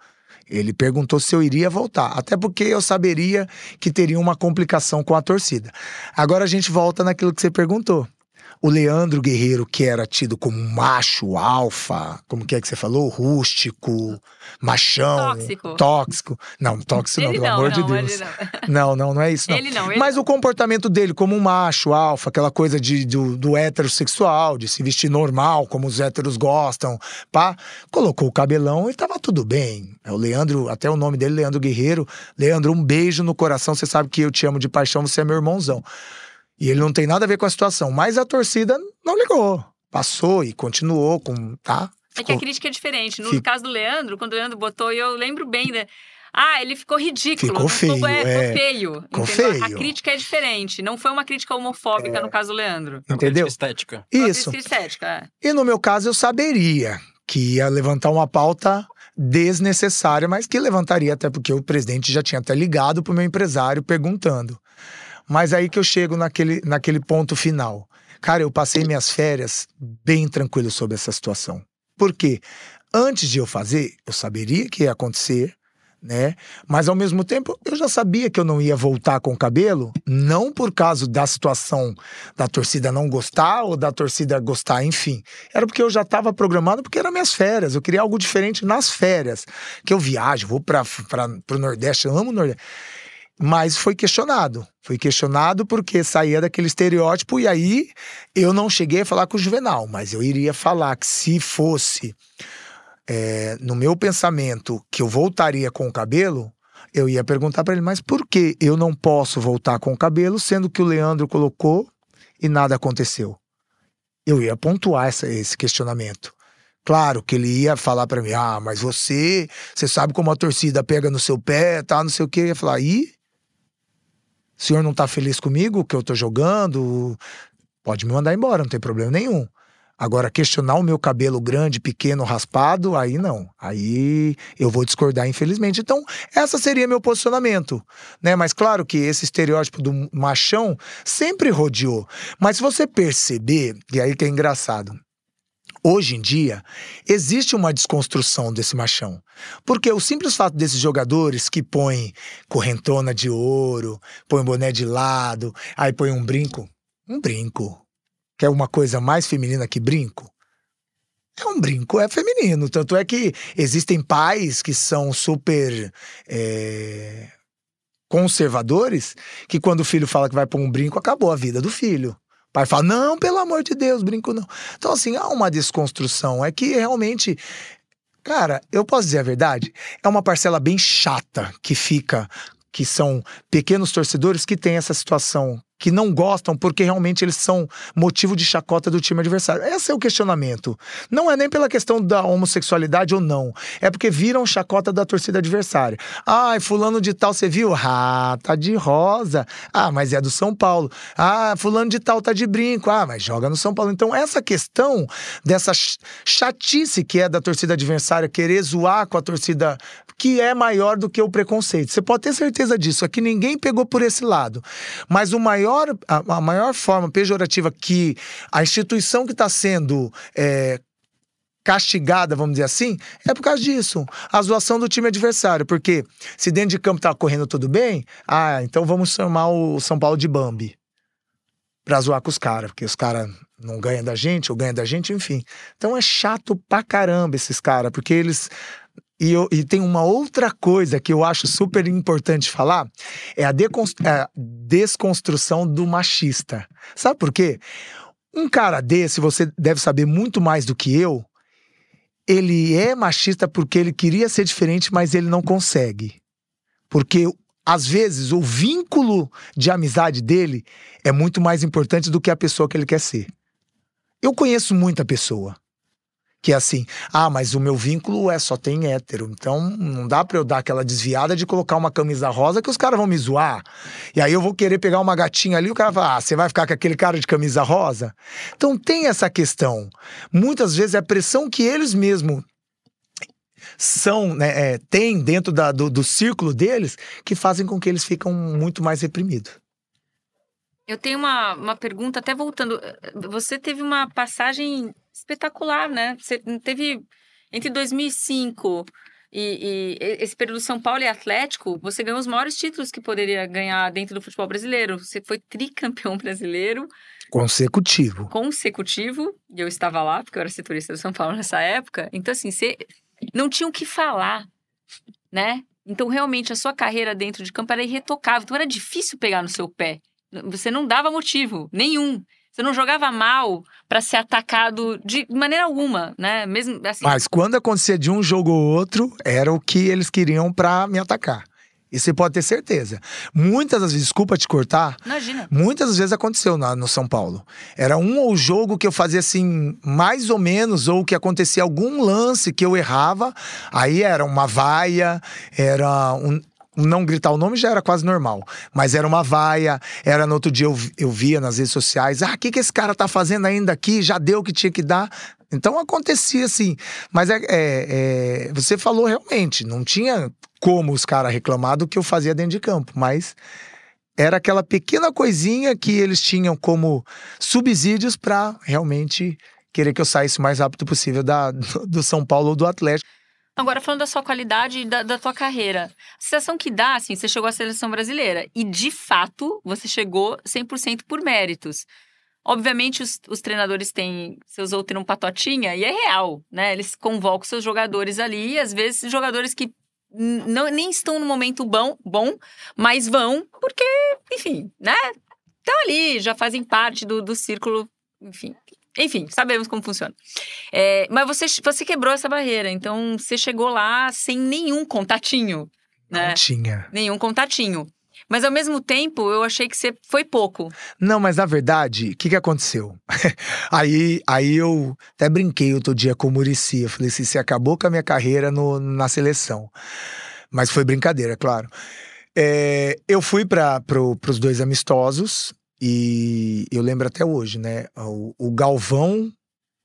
Ele perguntou se eu iria voltar, até porque eu saberia que teria uma complicação com a torcida. Agora a gente volta naquilo que você perguntou o Leandro Guerreiro, que era tido como macho, alfa, como que é que você falou? Rústico, machão, tóxico. tóxico. Não, tóxico não, Ele pelo não, amor não, de Deus. ele Não. não, não, é isso. Não. Ele não, ele Mas não. o comportamento dele como um macho, alfa, aquela coisa de, do, do heterossexual, de se vestir normal, como os héteros gostam, pá, colocou o cabelão e tava tudo bem. É o Leandro, até o nome dele, Leandro Guerreiro. Leandro, um beijo no coração, você sabe que eu te amo de paixão, você é meu irmãozão. E ele não tem nada a ver com a situação, mas a torcida não ligou. Passou e continuou com, tá? É que a crítica é diferente. No caso do Leandro, quando o Leandro botou, e eu lembro bem, né? Ah, ele ficou ridículo. Ficou feio, é, é. Ficou feio. Ficou entendeu? A feio. crítica é diferente. Não foi uma crítica homofóbica no caso do Leandro. Entendeu? Estética. Isso. crítica estética. é. E no meu caso, eu saberia que ia levantar uma pauta desnecessária, mas que levantaria, até porque o presidente já tinha até ligado pro meu empresário perguntando. Mas aí que eu chego naquele, naquele ponto final. Cara, eu passei minhas férias bem tranquilo sobre essa situação. Por quê? Antes de eu fazer, eu saberia que ia acontecer, né? Mas ao mesmo tempo, eu já sabia que eu não ia voltar com o cabelo, não por causa da situação da torcida não gostar ou da torcida gostar, enfim. Era porque eu já estava programado, porque eram minhas férias. Eu queria algo diferente nas férias. Que eu viajo, vou para o Nordeste, eu amo o Nordeste. Mas foi questionado. Foi questionado porque saía daquele estereótipo, e aí eu não cheguei a falar com o Juvenal, mas eu iria falar que se fosse é, no meu pensamento que eu voltaria com o cabelo, eu ia perguntar para ele, mas por que eu não posso voltar com o cabelo, sendo que o Leandro colocou e nada aconteceu? Eu ia pontuar essa- esse questionamento. Claro que ele ia falar para mim, ah, mas você, você sabe como a torcida pega no seu pé, tá, não sei o quê. Eu ia falar, e? O senhor não tá feliz comigo, que eu tô jogando? Pode me mandar embora, não tem problema nenhum. Agora, questionar o meu cabelo grande, pequeno, raspado, aí não. Aí eu vou discordar, infelizmente. Então, essa seria meu posicionamento. Né? Mas claro que esse estereótipo do machão sempre rodeou. Mas se você perceber, e aí que é engraçado, Hoje em dia, existe uma desconstrução desse machão. Porque o simples fato desses jogadores que põem correntona de ouro, põem boné de lado, aí põem um brinco. Um brinco. Que é uma coisa mais feminina que brinco? É um brinco, é feminino. Tanto é que existem pais que são super. É, conservadores, que quando o filho fala que vai pôr um brinco, acabou a vida do filho pai fala: não, pelo amor de Deus, brinco não. Então, assim, há uma desconstrução. É que realmente. Cara, eu posso dizer a verdade? É uma parcela bem chata que fica que são pequenos torcedores que têm essa situação que não gostam porque realmente eles são motivo de chacota do time adversário. Esse é o questionamento. Não é nem pela questão da homossexualidade ou não. É porque viram chacota da torcida adversária. Ai, fulano de tal, você viu? Ah, tá de rosa. Ah, mas é do São Paulo. Ah, fulano de tal tá de brinco. Ah, mas joga no São Paulo. Então, essa questão dessa chatice que é da torcida adversária querer zoar com a torcida que é maior do que o preconceito. Você pode ter certeza disso. Aqui ninguém pegou por esse lado. Mas o maior maior, a, a maior forma pejorativa que a instituição que está sendo é, castigada, vamos dizer assim, é por causa disso. A zoação do time adversário. Porque se dentro de campo tá correndo tudo bem, ah, então vamos chamar o São Paulo de Bambi. Pra zoar com os caras, porque os caras não ganham da gente, ou ganham da gente, enfim. Então é chato pra caramba esses caras, porque eles e, eu, e, tem uma outra coisa que eu acho super importante falar: é a, é a desconstrução do machista. Sabe por quê? Um cara desse, você deve saber muito mais do que eu, ele é machista porque ele queria ser diferente, mas ele não consegue. Porque às vezes o vínculo de amizade dele é muito mais importante do que a pessoa que ele quer ser. Eu conheço muita pessoa que é assim, ah, mas o meu vínculo é só tem hétero, então não dá pra eu dar aquela desviada de colocar uma camisa rosa que os caras vão me zoar. E aí eu vou querer pegar uma gatinha ali, o cara fala, ah, você vai ficar com aquele cara de camisa rosa? Então tem essa questão. Muitas vezes é a pressão que eles mesmos são, né, é, tem dentro da, do, do círculo deles que fazem com que eles ficam muito mais reprimidos. Eu tenho uma, uma pergunta, até voltando. Você teve uma passagem espetacular, né? Você teve entre 2005 e, e, esse período São Paulo e Atlético, você ganhou os maiores títulos que poderia ganhar dentro do futebol brasileiro. Você foi tricampeão brasileiro. Consecutivo. Consecutivo. E eu estava lá, porque eu era setorista do São Paulo nessa época. Então, assim, você não tinha o que falar, né? Então, realmente, a sua carreira dentro de campo era irretocável. Então, era difícil pegar no seu pé. Você não dava motivo nenhum. Você não jogava mal para ser atacado de maneira alguma, né? Mesmo assim. Mas quando acontecia de um jogo ou outro, era o que eles queriam para me atacar. E você pode ter certeza. Muitas das vezes, desculpa te cortar. Imagina. Muitas vezes aconteceu na, no São Paulo. Era um ou jogo que eu fazia assim, mais ou menos, ou que acontecia algum lance que eu errava. Aí era uma vaia, era um, não gritar o nome já era quase normal. Mas era uma vaia, era no outro dia eu, eu via nas redes sociais, ah, o que, que esse cara tá fazendo ainda aqui? Já deu o que tinha que dar. Então acontecia assim. Mas é, é, é você falou realmente, não tinha como os caras reclamar do que eu fazia dentro de campo, mas era aquela pequena coisinha que eles tinham como subsídios para realmente querer que eu saísse o mais rápido possível da, do São Paulo ou do Atlético. Agora, falando da sua qualidade e da, da tua carreira, a sensação que dá, assim, você chegou à seleção brasileira e, de fato, você chegou 100% por méritos. Obviamente, os, os, treinadores têm. Você usou termo patotinha, e é real, né? Eles convocam seus jogadores ali, e às vezes jogadores que não, nem estão no momento bom, bom, mas vão porque, enfim, né? Estão ali, já fazem parte do, do círculo, enfim, enfim, sabemos como funciona. É, mas você, você quebrou essa barreira, então você chegou lá sem nenhum contatinho. Né? Não tinha. Nenhum contatinho. Mas ao mesmo tempo, eu achei que você foi pouco. Não, mas na verdade, o que, que aconteceu? aí, aí eu até brinquei outro dia com o Murici. Eu falei assim: você acabou com a minha carreira no, na seleção. Mas foi brincadeira, claro. É, eu fui para pro, os dois amistosos e eu lembro até hoje, né? O, o Galvão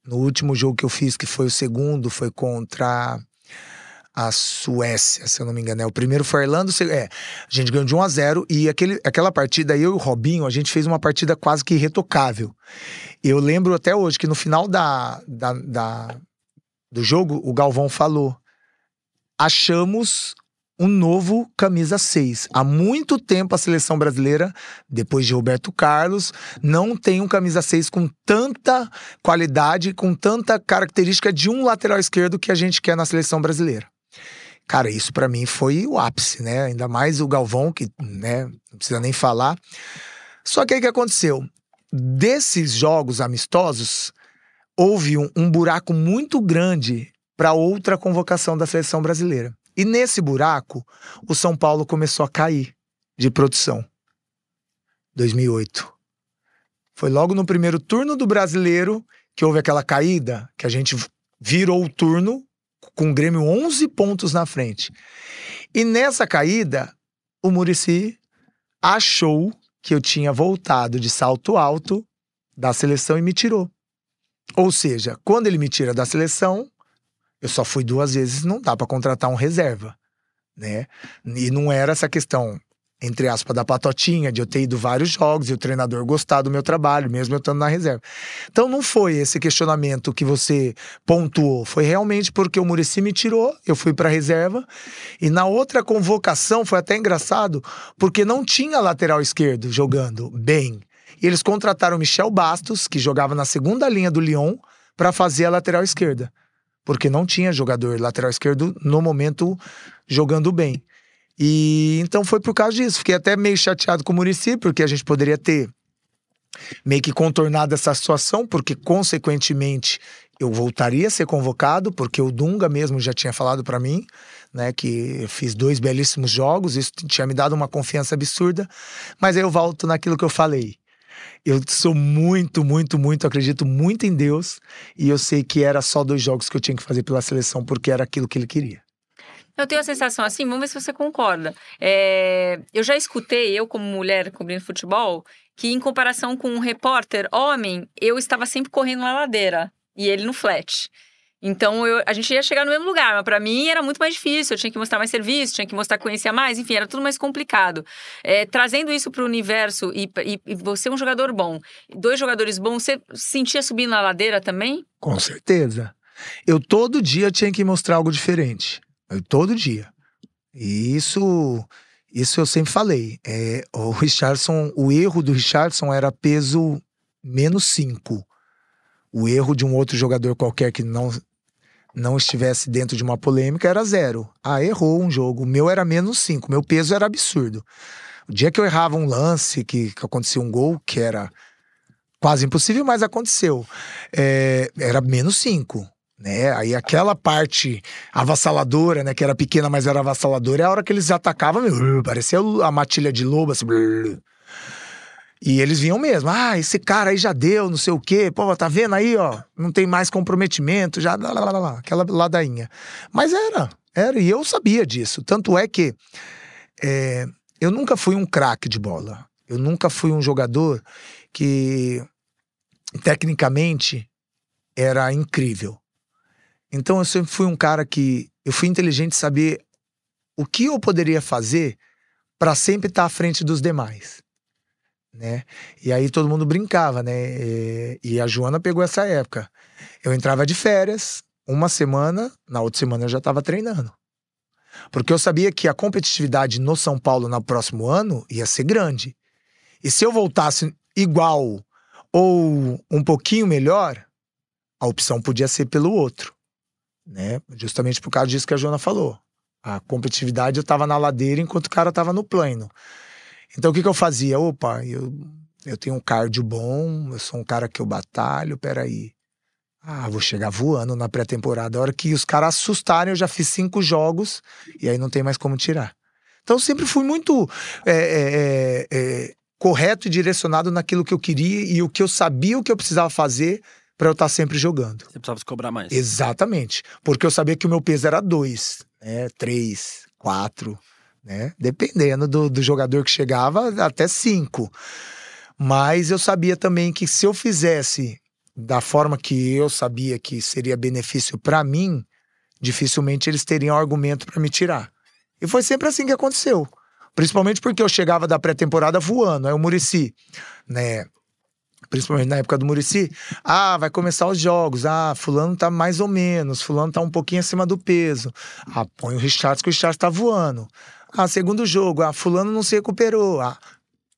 No último jogo que eu fiz, que foi o segundo, foi contra a Suécia, se eu não me engano. É, o primeiro foi a Irlanda, é, a gente ganhou de 1 a 0 e aquele, aquela partida, eu e o Robinho, a gente fez uma partida quase que irretocável. Eu lembro até hoje que no final da, da, da do jogo, o Galvão falou: achamos um novo camisa 6. Há muito tempo a seleção brasileira, depois de Roberto Carlos, não tem um camisa 6 com tanta qualidade, com tanta característica de um lateral esquerdo que a gente quer na seleção brasileira. Cara, isso para mim foi o ápice, né? Ainda mais o Galvão, que, né, não precisa nem falar. Só que aí que aconteceu? Desses jogos amistosos, houve um, um buraco muito grande para outra convocação da seleção brasileira. E nesse buraco, o São Paulo começou a cair de produção. 2008. Foi logo no primeiro turno do brasileiro que houve aquela caída, que a gente virou o turno com o Grêmio 11 pontos na frente. E nessa caída, o Murici achou que eu tinha voltado de salto alto da seleção e me tirou. Ou seja, quando ele me tira da seleção, eu só fui duas vezes, não dá para contratar um reserva, né? E não era essa questão entre aspas, da patotinha, de eu ter ido vários jogos e o treinador gostar do meu trabalho, mesmo eu estando na reserva. Então não foi esse questionamento que você pontuou, foi realmente porque o Murici me tirou, eu fui para reserva, e na outra convocação foi até engraçado, porque não tinha lateral esquerdo jogando bem. E eles contrataram Michel Bastos, que jogava na segunda linha do Lyon, para fazer a lateral esquerda. Porque não tinha jogador lateral esquerdo no momento jogando bem. E então foi por causa disso. Fiquei até meio chateado com o Murici, porque a gente poderia ter meio que contornado essa situação, porque consequentemente eu voltaria a ser convocado, porque o Dunga mesmo já tinha falado para mim, né, que eu fiz dois belíssimos jogos, isso tinha me dado uma confiança absurda, mas aí eu volto naquilo que eu falei. Eu sou muito, muito, muito, acredito muito em Deus, e eu sei que era só dois jogos que eu tinha que fazer pela seleção, porque era aquilo que ele queria. Eu tenho a sensação assim, vamos ver se você concorda. É, eu já escutei, eu como mulher cobrindo futebol, que em comparação com um repórter homem, eu estava sempre correndo na ladeira e ele no flat. Então eu, a gente ia chegar no mesmo lugar, mas para mim era muito mais difícil. Eu tinha que mostrar mais serviço, tinha que mostrar que conhecia mais, enfim, era tudo mais complicado. É, trazendo isso para o universo e, e, e, você é um jogador bom, dois jogadores bons, você sentia subindo na ladeira também? Com certeza. Eu todo dia tinha que mostrar algo diferente. Todo dia. E isso, isso eu sempre falei. É, o Richardson, o erro do Richardson era peso menos 5. O erro de um outro jogador qualquer que não, não estivesse dentro de uma polêmica era zero. Ah, errou um jogo. O meu era menos 5. Meu peso era absurdo. O dia que eu errava um lance, que, que acontecia um gol, que era quase impossível, mas aconteceu. É, era menos 5 né? Aí aquela parte avassaladora, né? Que era pequena, mas era avassaladora, é a hora que eles atacavam, meu, parecia a matilha de lobo, assim. E eles vinham mesmo, ah, esse cara aí já deu, não sei o quê, pô, tá vendo aí, ó, não tem mais comprometimento, já, lá, lá, lá, aquela ladainha. Mas era, era, e eu sabia disso. Tanto é que é, eu nunca fui um craque de bola. Eu nunca fui um jogador que, tecnicamente, era incrível. Então eu sempre fui um cara que eu fui inteligente saber o que eu poderia fazer para sempre estar tá à frente dos demais, né? E aí todo mundo brincava, né? E a Joana pegou essa época. Eu entrava de férias, uma semana, na outra semana eu já estava treinando. Porque eu sabia que a competitividade no São Paulo no próximo ano ia ser grande. E se eu voltasse igual ou um pouquinho melhor, a opção podia ser pelo outro né? Justamente por causa disso que a Joana falou. A competitividade eu tava na ladeira enquanto o cara tava no plano. Então o que que eu fazia? Opa, eu, eu tenho um cardio bom, eu sou um cara que eu batalho, peraí. Ah, vou chegar voando na pré-temporada. A hora que os caras assustarem, eu já fiz cinco jogos e aí não tem mais como tirar. Então eu sempre fui muito é, é, é, é correto e direcionado naquilo que eu queria e o que eu sabia o que eu precisava fazer para eu estar tá sempre jogando. Você precisava se cobrar mais. Exatamente. Porque eu sabia que o meu peso era dois, né? Três, quatro, né? Dependendo do, do jogador que chegava, até cinco. Mas eu sabia também que se eu fizesse da forma que eu sabia que seria benefício para mim, dificilmente eles teriam argumento para me tirar. E foi sempre assim que aconteceu. Principalmente porque eu chegava da pré-temporada voando. Aí o Murici, né? Principalmente na época do Murici, ah, vai começar os jogos. Ah, fulano tá mais ou menos, fulano tá um pouquinho acima do peso. Ah, põe o Richard que o Richard tá voando. Ah, segundo jogo, ah, fulano não se recuperou. Ah,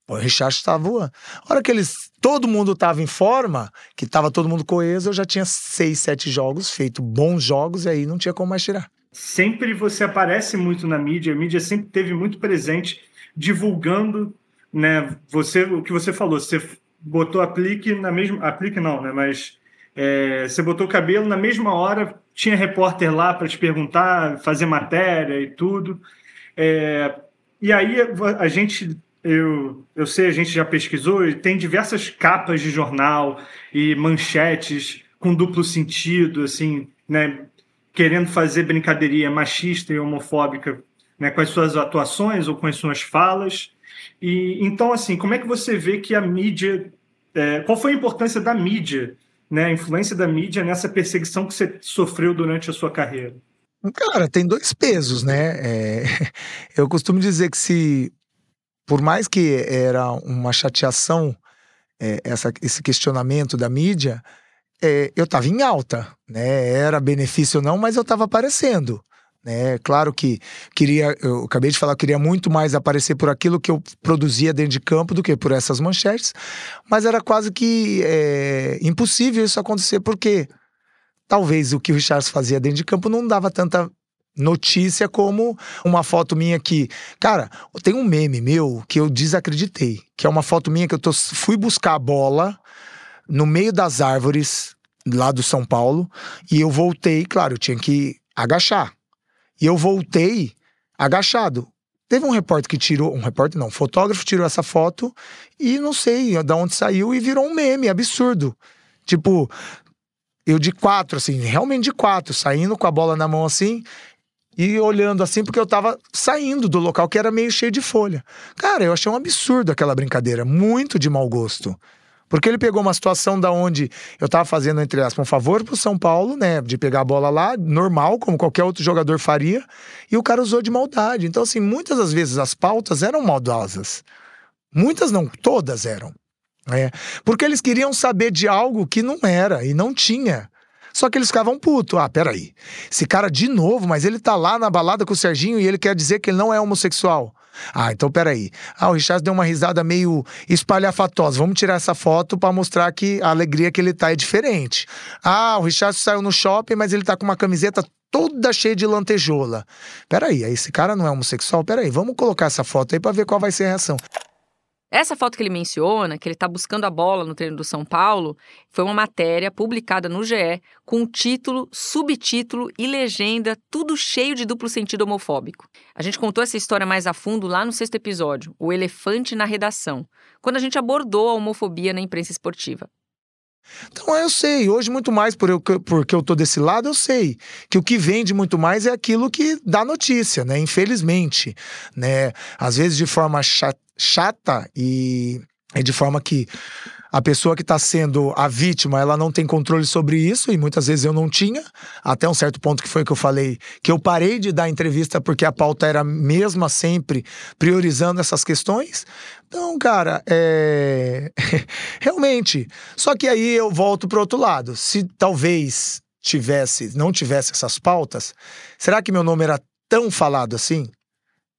o Richard estava voando. A hora que eles, todo mundo estava em forma, que estava todo mundo coeso, eu já tinha seis, sete jogos, feito bons jogos, e aí não tinha como mais tirar. Sempre você aparece muito na mídia, a mídia sempre teve muito presente, divulgando, né? Você, o que você falou, você botou aplique na mesma, aplique não, né? Mas é, você botou o cabelo na mesma hora, tinha repórter lá para te perguntar, fazer matéria e tudo. É, e aí a gente eu, eu sei, a gente já pesquisou e tem diversas capas de jornal e manchetes com duplo sentido, assim, né, querendo fazer brincadeirinha machista e homofóbica, né, com as suas atuações ou com as suas falas. E então, assim, como é que você vê que a mídia, é, qual foi a importância da mídia, né, a influência da mídia nessa perseguição que você sofreu durante a sua carreira? Cara, tem dois pesos, né? É, eu costumo dizer que se por mais que era uma chateação é, essa, esse questionamento da mídia, é, eu estava em alta, né? Era benefício ou não, mas eu estava aparecendo. Né? Claro que queria, eu acabei de falar, eu queria muito mais aparecer por aquilo que eu produzia dentro de campo do que por essas manchetes, mas era quase que é, impossível isso acontecer, porque talvez o que o Richard fazia dentro de campo não dava tanta notícia como uma foto minha que. Cara, tem um meme meu que eu desacreditei. Que é uma foto minha que eu tô, fui buscar a bola no meio das árvores lá do São Paulo. E eu voltei, claro, eu tinha que agachar. E eu voltei agachado. Teve um repórter que tirou, um repórter não, um fotógrafo tirou essa foto e não sei de onde saiu e virou um meme absurdo. Tipo, eu de quatro, assim, realmente de quatro, saindo com a bola na mão assim, e olhando assim, porque eu tava saindo do local que era meio cheio de folha. Cara, eu achei um absurdo aquela brincadeira, muito de mau gosto. Porque ele pegou uma situação da onde eu tava fazendo, entre aspas, um favor pro São Paulo, né? De pegar a bola lá, normal, como qualquer outro jogador faria, e o cara usou de maldade. Então, assim, muitas das vezes as pautas eram maldosas. Muitas não, todas eram. É, porque eles queriam saber de algo que não era e não tinha. Só que eles ficavam putos. Ah, peraí. Esse cara de novo, mas ele tá lá na balada com o Serginho e ele quer dizer que ele não é homossexual. Ah, então peraí. Ah, o Richard deu uma risada meio espalhafatosa. Vamos tirar essa foto para mostrar que a alegria que ele tá é diferente. Ah, o Richard saiu no shopping, mas ele tá com uma camiseta toda cheia de lantejola. Peraí, esse cara não é homossexual? Peraí, vamos colocar essa foto aí para ver qual vai ser a reação. Essa foto que ele menciona, que ele está buscando a bola no treino do São Paulo, foi uma matéria publicada no GE com título, subtítulo e legenda, tudo cheio de duplo sentido homofóbico. A gente contou essa história mais a fundo lá no sexto episódio, O Elefante na Redação, quando a gente abordou a homofobia na imprensa esportiva. Então eu sei, hoje muito mais por eu, porque eu tô desse lado, eu sei que o que vende muito mais é aquilo que dá notícia, né? Infelizmente, né? Às vezes de forma chata chata e, e de forma que a pessoa que está sendo a vítima, ela não tem controle sobre isso, e muitas vezes eu não tinha, até um certo ponto que foi que eu falei, que eu parei de dar entrevista porque a pauta era mesma sempre priorizando essas questões. Então, cara, é... realmente. Só que aí eu volto pro outro lado. Se talvez tivesse, não tivesse essas pautas, será que meu nome era tão falado assim?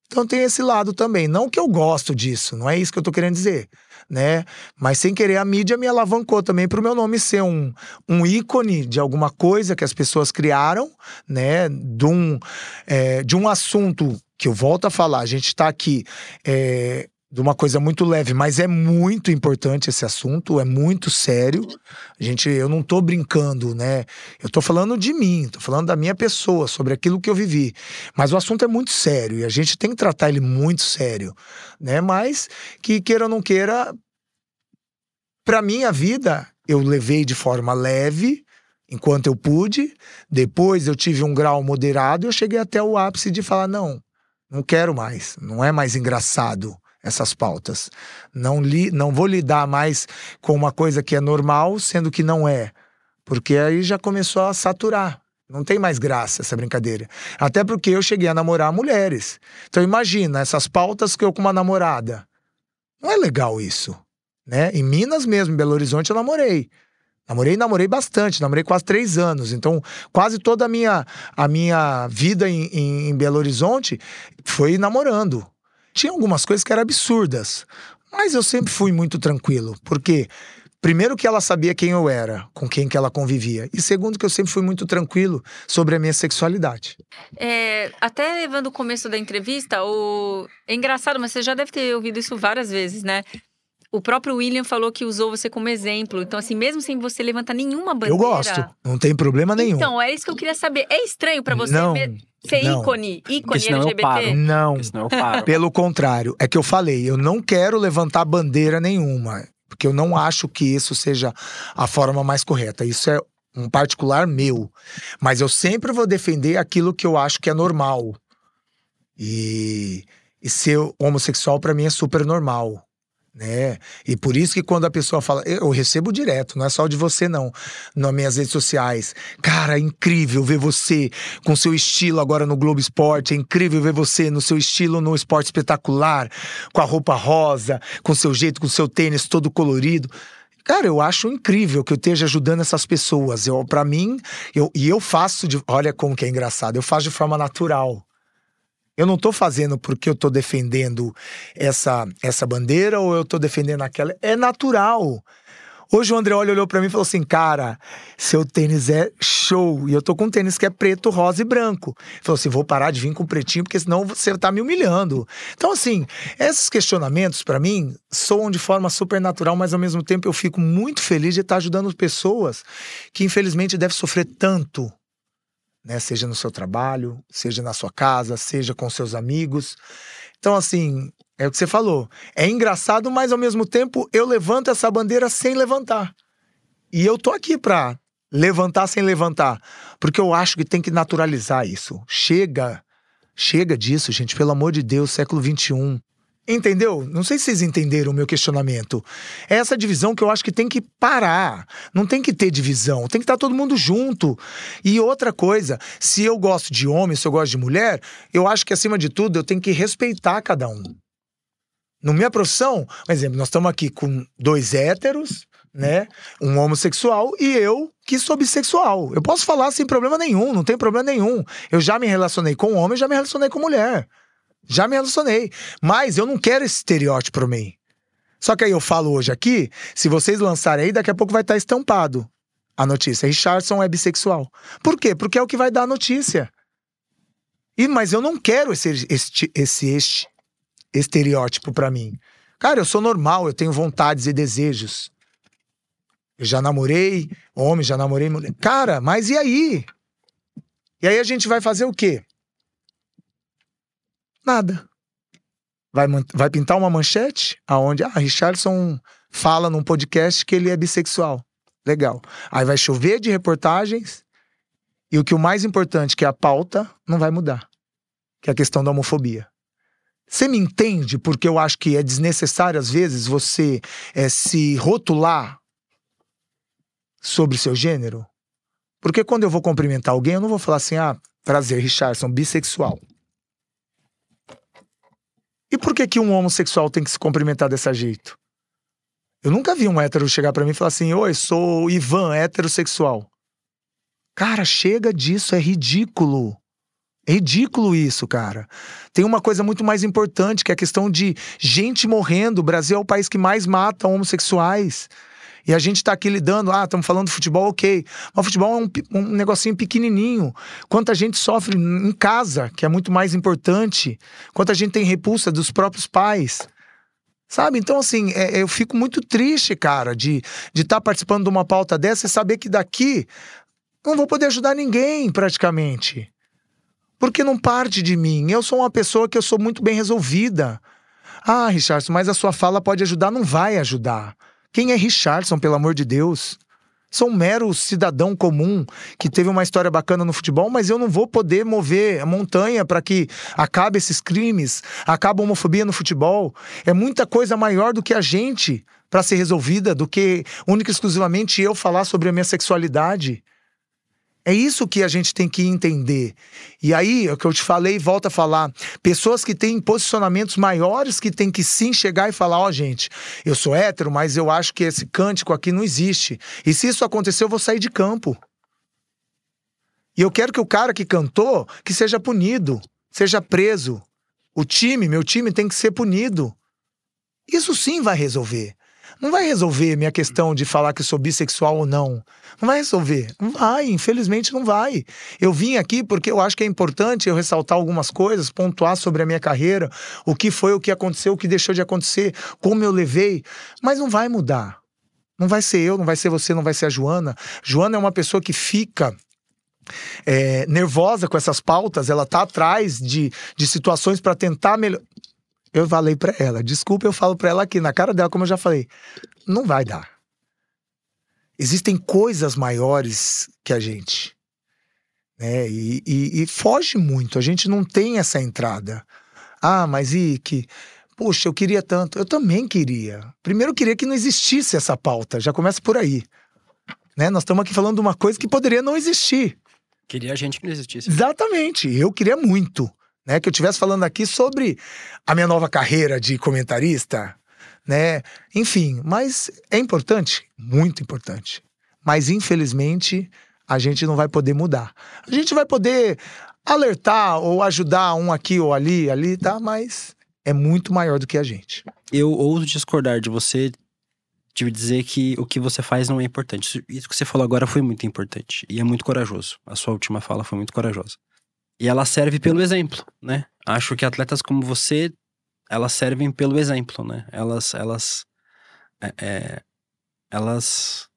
Então tem esse lado também. Não que eu gosto disso, não é isso que eu tô querendo dizer, né? Mas sem querer a mídia me alavancou também para o meu nome ser um, um ícone de alguma coisa que as pessoas criaram, né? De um, é, de um assunto que eu volto a falar, a gente está aqui é, de uma coisa muito leve, mas é muito importante esse assunto, é muito sério. A gente, eu não tô brincando, né? Eu tô falando de mim, tô falando da minha pessoa, sobre aquilo que eu vivi. Mas o assunto é muito sério e a gente tem que tratar ele muito sério, né? Mas que queira ou não queira, para minha vida eu levei de forma leve, enquanto eu pude. Depois eu tive um grau moderado e eu cheguei até o ápice de falar não, não quero mais, não é mais engraçado essas pautas. Não, li, não vou lidar mais com uma coisa que é normal, sendo que não é. Porque aí já começou a saturar. Não tem mais graça essa brincadeira. Até porque eu cheguei a namorar mulheres. Então imagina essas pautas que eu com uma namorada. Não é legal isso, né? Em Minas mesmo, em Belo Horizonte, eu namorei. Namorei, namorei bastante, namorei quase três anos. Então, quase toda a minha, a minha vida em, em, em Belo Horizonte foi namorando. Tinha algumas coisas que eram absurdas, mas eu sempre fui muito tranquilo, porque Primeiro que ela sabia quem eu era, com quem que ela convivia. E segundo que eu sempre fui muito tranquilo sobre a minha sexualidade. É, até levando o começo da entrevista, o... é engraçado, mas você já deve ter ouvido isso várias vezes, né? O próprio William falou que usou você como exemplo. Então, assim, mesmo sem você levantar nenhuma bandeira. Eu gosto, não tem problema nenhum. Então, é isso que eu queria saber. É estranho para você não, ser não. ícone, ícone senão eu LGBT? paro. Não, senão eu paro. pelo contrário. É que eu falei, eu não quero levantar bandeira nenhuma. Porque eu não acho que isso seja a forma mais correta. Isso é um particular meu. Mas eu sempre vou defender aquilo que eu acho que é normal. E, e ser homossexual para mim é super normal. Né? E por isso que quando a pessoa fala, eu recebo direto, não é só de você não, nas minhas redes sociais. Cara, é incrível ver você com seu estilo agora no Globo Esporte, é incrível ver você no seu estilo no esporte espetacular, com a roupa rosa, com seu jeito, com seu tênis todo colorido. Cara, eu acho incrível que eu esteja ajudando essas pessoas. Eu, para mim, eu, e eu faço de, olha como que é engraçado, eu faço de forma natural. Eu não tô fazendo porque eu tô defendendo essa, essa bandeira ou eu tô defendendo aquela. É natural. Hoje o Andreoli olhou para mim e falou assim: Cara, seu tênis é show. E eu tô com um tênis que é preto, rosa e branco. Ele falou assim: Vou parar de vir com pretinho, porque senão você tá me humilhando. Então, assim, esses questionamentos, para mim, soam de forma super natural, mas ao mesmo tempo eu fico muito feliz de estar ajudando pessoas que, infelizmente, devem sofrer tanto né? Seja no seu trabalho, seja na sua casa, seja com seus amigos. Então, assim, é o que você falou. É engraçado, mas ao mesmo tempo eu levanto essa bandeira sem levantar. E eu tô aqui pra levantar sem levantar, porque eu acho que tem que naturalizar isso. Chega, chega disso, gente, pelo amor de Deus, século 21. Entendeu? Não sei se vocês entenderam o meu questionamento. É essa divisão que eu acho que tem que parar. Não tem que ter divisão, tem que estar todo mundo junto. E outra coisa, se eu gosto de homem, se eu gosto de mulher, eu acho que acima de tudo eu tenho que respeitar cada um. Na minha profissão, por exemplo, nós estamos aqui com dois héteros, né? Um homossexual e eu que sou bissexual. Eu posso falar sem problema nenhum, não tem problema nenhum. Eu já me relacionei com homem, já me relacionei com mulher. Já me relacionei. Mas eu não quero esse estereótipo pra mim. Só que aí eu falo hoje aqui, se vocês lançarem aí, daqui a pouco vai estar estampado a notícia. Richardson é bissexual. Por quê? Porque é o que vai dar a notícia. E, mas eu não quero esse, este, esse, este estereótipo pra mim. Cara, eu sou normal, eu tenho vontades e desejos. Eu já namorei homem, já namorei mulher. Cara, mas e aí? E aí a gente vai fazer o quê? Nada. Vai, vai pintar uma manchete aonde ah, Richardson fala num podcast que ele é bissexual. Legal. Aí vai chover de reportagens e o que o mais importante, que é a pauta, não vai mudar. Que é a questão da homofobia. Você me entende porque eu acho que é desnecessário, às vezes, você eh, se rotular sobre seu gênero? Porque quando eu vou cumprimentar alguém, eu não vou falar assim, ah, prazer, Richardson, bissexual. E por que que um homossexual tem que se cumprimentar desse jeito? Eu nunca vi um hétero chegar pra mim e falar assim: Oi, sou Ivan, heterossexual. Cara, chega disso, é ridículo. É ridículo isso, cara. Tem uma coisa muito mais importante, que é a questão de gente morrendo. O Brasil é o país que mais mata homossexuais. E a gente tá aqui lidando, ah, estamos falando de futebol, ok. Mas futebol é um, um negocinho pequenininho. Quanta gente sofre em casa, que é muito mais importante. Quanta gente tem repulsa dos próprios pais. Sabe? Então, assim, é- eu fico muito triste, cara, de estar de tá participando de uma pauta dessa e saber que daqui não vou poder ajudar ninguém, praticamente. Porque não parte de mim. Eu sou uma pessoa que eu sou muito bem resolvida. Ah, Richardson, mas a sua fala pode ajudar? Não vai ajudar. Quem é Richardson, pelo amor de Deus? Sou um mero cidadão comum que teve uma história bacana no futebol, mas eu não vou poder mover a montanha para que acabe esses crimes, acabe a homofobia no futebol. É muita coisa maior do que a gente para ser resolvida, do que única e exclusivamente eu falar sobre a minha sexualidade. É isso que a gente tem que entender. E aí, é o que eu te falei, volta a falar. Pessoas que têm posicionamentos maiores que tem que sim chegar e falar: ó, oh, gente, eu sou hétero, mas eu acho que esse cântico aqui não existe. E se isso acontecer, eu vou sair de campo. E eu quero que o cara que cantou que seja punido, seja preso. O time, meu time, tem que ser punido. Isso sim vai resolver. Não vai resolver minha questão de falar que sou bissexual ou não. Não vai resolver. Não vai, infelizmente não vai. Eu vim aqui porque eu acho que é importante eu ressaltar algumas coisas, pontuar sobre a minha carreira, o que foi, o que aconteceu, o que deixou de acontecer, como eu levei. Mas não vai mudar. Não vai ser eu, não vai ser você, não vai ser a Joana. Joana é uma pessoa que fica é, nervosa com essas pautas, ela tá atrás de, de situações para tentar melhorar. Eu falei para ela, desculpa, eu falo para ela aqui na cara dela, como eu já falei, não vai dar. Existem coisas maiores que a gente. Né? E, e, e foge muito, a gente não tem essa entrada. Ah, mas e que. Poxa, eu queria tanto. Eu também queria. Primeiro, eu queria que não existisse essa pauta. Já começa por aí. Né? Nós estamos aqui falando de uma coisa que poderia não existir. Queria a gente que não existisse. Exatamente. Eu queria muito né? Que eu estivesse falando aqui sobre a minha nova carreira de comentarista, né? Enfim, mas é importante, muito importante. Mas infelizmente a gente não vai poder mudar. A gente vai poder alertar ou ajudar um aqui ou ali, ali, tá? Mas é muito maior do que a gente. Eu ouso discordar de você de dizer que o que você faz não é importante. Isso que você falou agora foi muito importante e é muito corajoso. A sua última fala foi muito corajosa. E ela serve pelo exemplo, né? Acho que atletas como você, elas servem pelo exemplo, né? Elas, elas, é, é, elas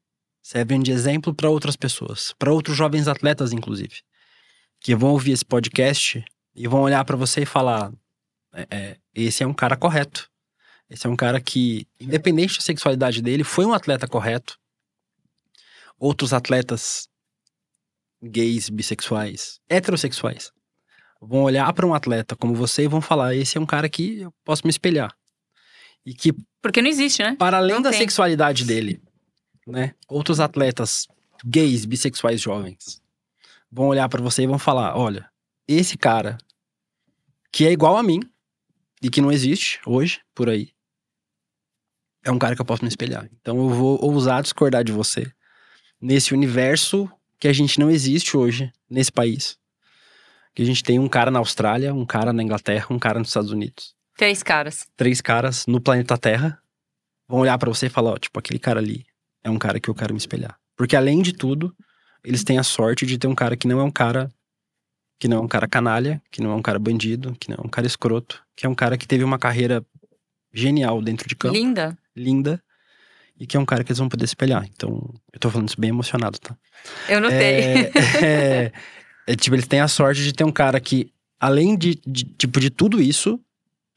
servem de exemplo para outras pessoas, para outros jovens atletas, inclusive, que vão ouvir esse podcast e vão olhar para você e falar: é, é, esse é um cara correto. Esse é um cara que, independente da sexualidade dele, foi um atleta correto. Outros atletas gays, bissexuais, heterossexuais, vão olhar para um atleta como você e vão falar: esse é um cara que eu posso me espelhar. E que. Porque não existe, né? Para além não da tem. sexualidade dele, né? Outros atletas gays, bissexuais jovens vão olhar para você e vão falar: olha, esse cara que é igual a mim e que não existe hoje por aí, é um cara que eu posso me espelhar. Então eu vou ousar discordar de você nesse universo que a gente não existe hoje nesse país. Que a gente tem um cara na Austrália, um cara na Inglaterra, um cara nos Estados Unidos. Três caras. Três caras no planeta Terra vão olhar para você e falar, ó, tipo, aquele cara ali é um cara que eu quero me espelhar. Porque além de tudo, eles têm a sorte de ter um cara que não é um cara que não é um cara canalha, que não é um cara bandido, que não é um cara escroto, que é um cara que teve uma carreira genial dentro de campo. Linda. Linda. E que é um cara que eles vão poder espelhar. Então, eu tô falando isso bem emocionado, tá? Eu notei. É, é, é, tipo, eles têm a sorte de ter um cara que, além de, de, tipo, de tudo isso,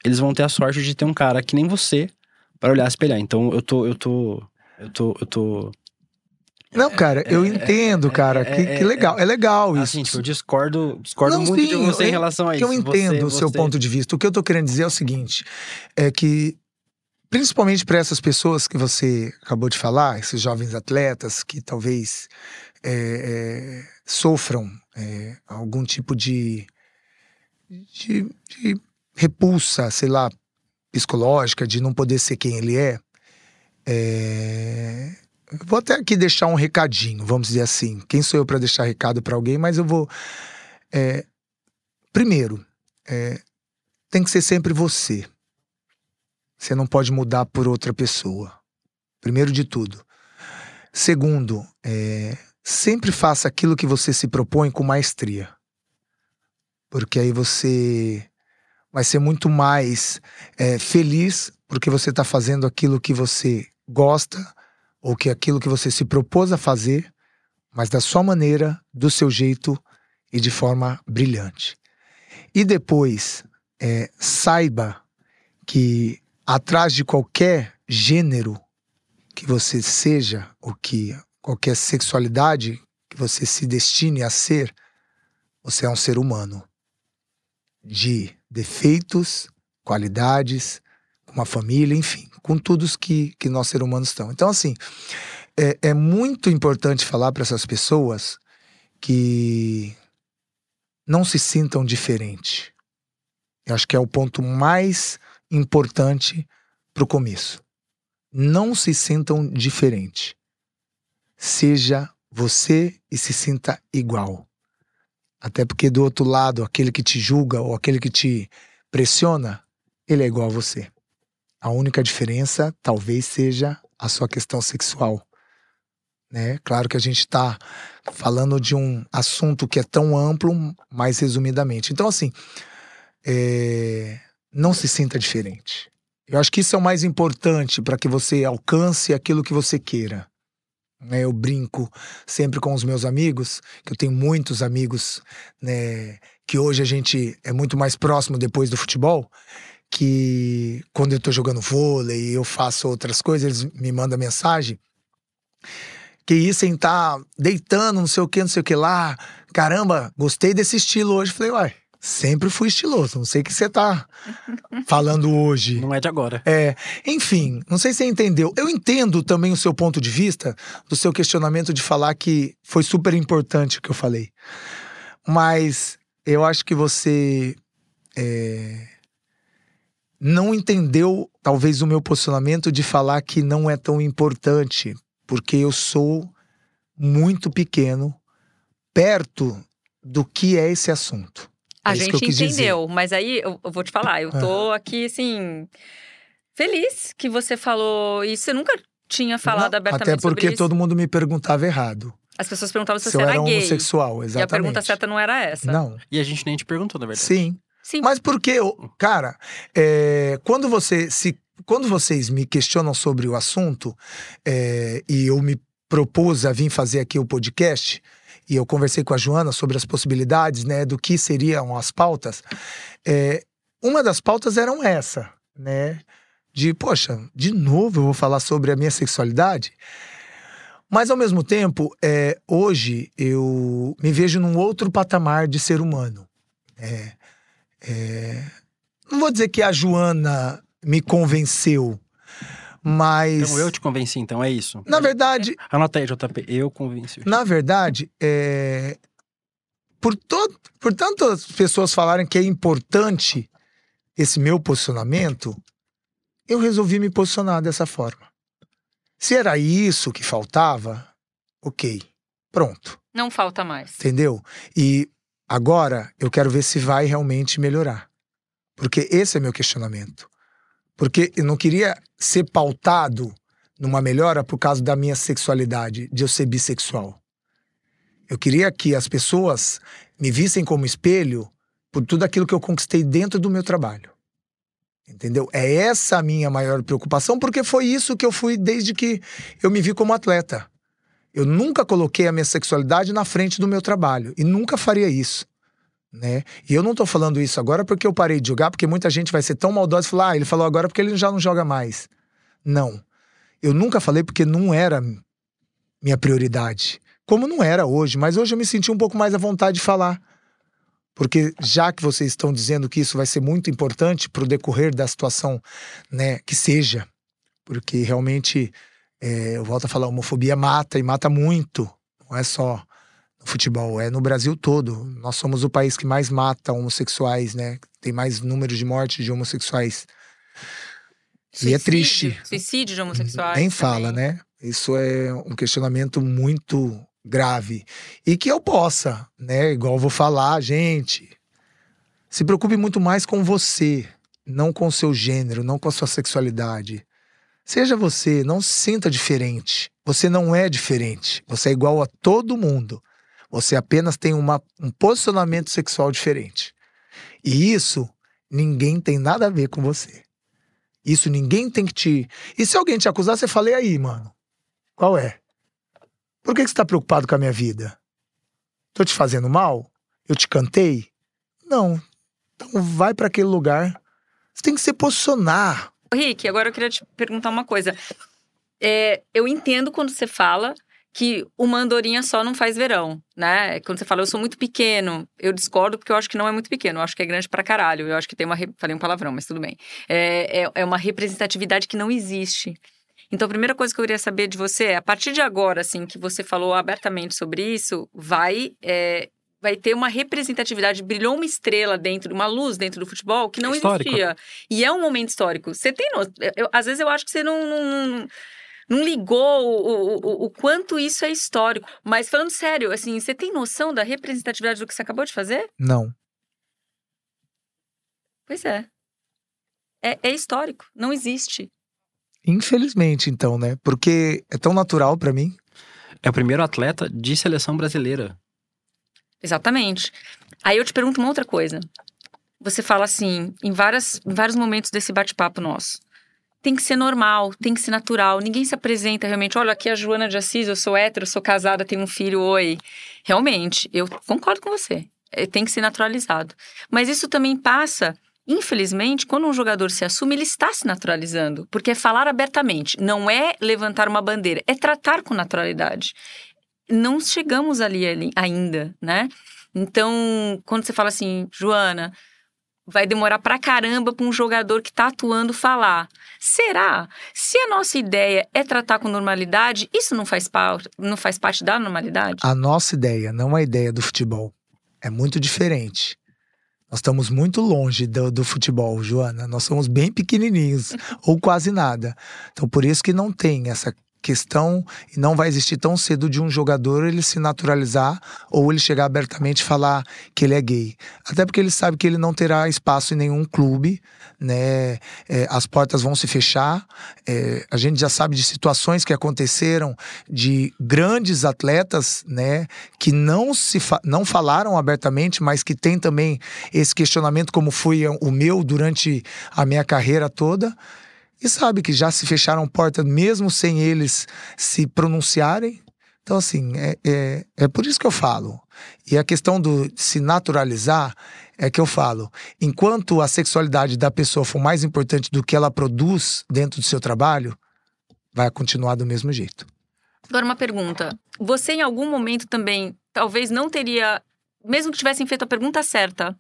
eles vão ter a sorte de ter um cara que nem você para olhar e espelhar. Então, eu tô, eu tô, eu tô, eu tô. Não, cara, eu entendo, cara. que, que legal. É legal isso. Assim, tipo, eu discordo, discordo Não, muito sim, de você eu- em relação a que isso. eu entendo Você- o seu você- ponto de vista. O que eu tô querendo dizer é o seguinte: é que, principalmente para essas pessoas que você acabou de falar, esses jovens atletas que talvez é, é, sofram é, algum tipo de, de, de repulsa, sei lá, psicológica, de não poder ser quem ele é. Vou até aqui deixar um recadinho, vamos dizer assim. Quem sou eu para deixar recado para alguém? Mas eu vou. primeiro, tem que ser sempre você. Você não pode mudar por outra pessoa. Primeiro de tudo. Segundo, é, sempre faça aquilo que você se propõe com maestria. Porque aí você vai ser muito mais é, feliz porque você está fazendo aquilo que você gosta ou que aquilo que você se propôs a fazer, mas da sua maneira, do seu jeito e de forma brilhante. E depois, é, saiba que atrás de qualquer gênero que você seja, ou que qualquer sexualidade que você se destine a ser, você é um ser humano de defeitos, qualidades, com uma família, enfim, com tudo que, que nós seres humanos estamos. Então, assim, é, é muito importante falar para essas pessoas que não se sintam diferente. Eu acho que é o ponto mais importante para o começo. Não se sintam diferente. Seja você e se sinta igual. Até porque do outro lado, aquele que te julga ou aquele que te pressiona, ele é igual a você. A única diferença talvez seja a sua questão sexual. Né? Claro que a gente está falando de um assunto que é tão amplo, mais resumidamente. Então, assim, é... não se sinta diferente. Eu acho que isso é o mais importante para que você alcance aquilo que você queira. Né? Eu brinco sempre com os meus amigos, que eu tenho muitos amigos, né, que hoje a gente é muito mais próximo depois do futebol, que quando eu tô jogando vôlei e eu faço outras coisas, eles me mandam mensagem que isso em tá deitando, não sei o que, não sei o que lá. Caramba, gostei desse estilo hoje. Falei, uai, sempre fui estiloso. Não sei o que você tá falando hoje. Não é de agora. É, enfim, não sei se você entendeu. Eu entendo também o seu ponto de vista, do seu questionamento de falar que foi super importante o que eu falei. Mas eu acho que você é, não entendeu, talvez, o meu posicionamento de falar que não é tão importante, porque eu sou muito pequeno perto do que é esse assunto. A É isso que gente eu quis dizer. entendeu, mas aí eu, eu vou te falar, eu tô aqui assim feliz que você falou isso. Você nunca tinha falado Não, abertamente Até porque todo mundo me perguntava errado. As pessoas perguntavam se Se você eu era era gay. homossexual, E exatamente. a pergunta certa não era essa. Não, E a gente nem te perguntou, na verdade. sim. Sim. Mas porque, cara, é, quando você se quando vocês me questionam sobre o assunto é, e eu me propus a vir fazer aqui o podcast e eu conversei com a Joana sobre as possibilidades, né, do que seriam as pautas. é, uma das pautas eram essa, né, de poxa, de novo eu vou falar sobre a minha sexualidade. Mas ao mesmo tempo, é, hoje eu me vejo num outro patamar de ser humano. É, é, não vou dizer que a Joana me convenceu, mas. Então eu te convenci, então é isso. Na verdade, Anota aí, JP. Eu convenci. na verdade, é, por, to, por tantas pessoas falarem que é importante esse meu posicionamento, eu resolvi me posicionar dessa forma. Se era isso que faltava, ok, pronto. Não falta mais. Entendeu? E agora eu quero ver se vai realmente melhorar. Porque esse é meu questionamento. Porque eu não queria ser pautado numa melhora por causa da minha sexualidade, de eu ser bissexual. Eu queria que as pessoas me vissem como espelho por tudo aquilo que eu conquistei dentro do meu trabalho. Entendeu? É essa a minha maior preocupação, porque foi isso que eu fui desde que eu me vi como atleta. Eu nunca coloquei a minha sexualidade na frente do meu trabalho e nunca faria isso, né? E eu não tô falando isso agora porque eu parei de jogar, porque muita gente vai ser tão maldosa e falar, ah, ele falou agora porque ele já não joga mais. Não. Eu nunca falei porque não era minha prioridade. Como não era hoje, mas hoje eu me senti um pouco mais à vontade de falar. Porque já que vocês estão dizendo que isso vai ser muito importante pro decorrer da situação, né, que seja, porque realmente é, eu volto a falar, a homofobia mata e mata muito. Não é só no futebol, é no Brasil todo. Nós somos o país que mais mata homossexuais, né? Tem mais números de mortes de homossexuais. E é triste. Suicídio de homossexuais. Nem também. fala, né? Isso é um questionamento muito grave. E que eu possa, né? Igual vou falar, gente. Se preocupe muito mais com você, não com o seu gênero, não com a sua sexualidade. Seja você, não se sinta diferente. Você não é diferente. Você é igual a todo mundo. Você apenas tem uma, um posicionamento sexual diferente. E isso ninguém tem nada a ver com você. Isso ninguém tem que te. E se alguém te acusar, você fala, e aí, mano? Qual é? Por que, que você tá preocupado com a minha vida? Tô te fazendo mal? Eu te cantei? Não. Então vai para aquele lugar. Você tem que se posicionar. Rick, agora eu queria te perguntar uma coisa. É, eu entendo quando você fala que uma andorinha só não faz verão, né? Quando você fala, eu sou muito pequeno, eu discordo porque eu acho que não é muito pequeno, eu acho que é grande pra caralho, eu acho que tem uma. Falei um palavrão, mas tudo bem. É, é, é uma representatividade que não existe. Então, a primeira coisa que eu queria saber de você é, a partir de agora, assim, que você falou abertamente sobre isso, vai é, vai ter uma representatividade, brilhou uma estrela dentro, uma luz dentro do futebol que não Histórico. existia. E é um momento histórico. Você tem noção? Às vezes eu acho que você não, não, não ligou o, o, o quanto isso é histórico. Mas falando sério, assim, você tem noção da representatividade do que você acabou de fazer? Não. Pois é. É, é histórico, não existe. Infelizmente, então, né? Porque é tão natural pra mim. É o primeiro atleta de seleção brasileira. Exatamente. Aí eu te pergunto uma outra coisa. Você fala assim, em, várias, em vários momentos desse bate-papo nosso. Tem que ser normal, tem que ser natural. Ninguém se apresenta realmente. Olha, aqui é a Joana de Assis, eu sou hétero, sou casada, tenho um filho, oi. Realmente, eu concordo com você. É, Tem que ser naturalizado. Mas isso também passa, infelizmente, quando um jogador se assume, ele está se naturalizando. Porque é falar abertamente. Não é levantar uma bandeira, é tratar com naturalidade não chegamos ali, ali ainda, né? Então, quando você fala assim, Joana, vai demorar pra caramba para um jogador que tá atuando falar. Será? Se a nossa ideia é tratar com normalidade, isso não faz, pa não faz parte da normalidade? A nossa ideia, não a ideia do futebol. É muito diferente. Nós estamos muito longe do, do futebol, Joana. Nós somos bem pequenininhos, ou quase nada. Então, por isso que não tem essa questão e não vai existir tão cedo de um jogador ele se naturalizar ou ele chegar abertamente falar que ele é gay. Até porque ele sabe que ele não terá espaço em nenhum clube, né? É, as portas vão se fechar. É, a gente já sabe de situações que aconteceram de grandes atletas, né? Que não se fa não falaram abertamente, mas que tem também esse questionamento, como foi o meu durante a minha carreira toda e sabe que já se fecharam portas mesmo sem eles se pronunciarem. Então, assim, é, é, é por isso que eu falo. E a questão do se naturalizar é que eu falo. Enquanto a sexualidade da pessoa for mais importante do que ela produz dentro do seu trabalho, vai continuar do mesmo jeito. Agora, uma pergunta. Você, em algum momento também, talvez não teria, mesmo que tivessem feito a pergunta certa,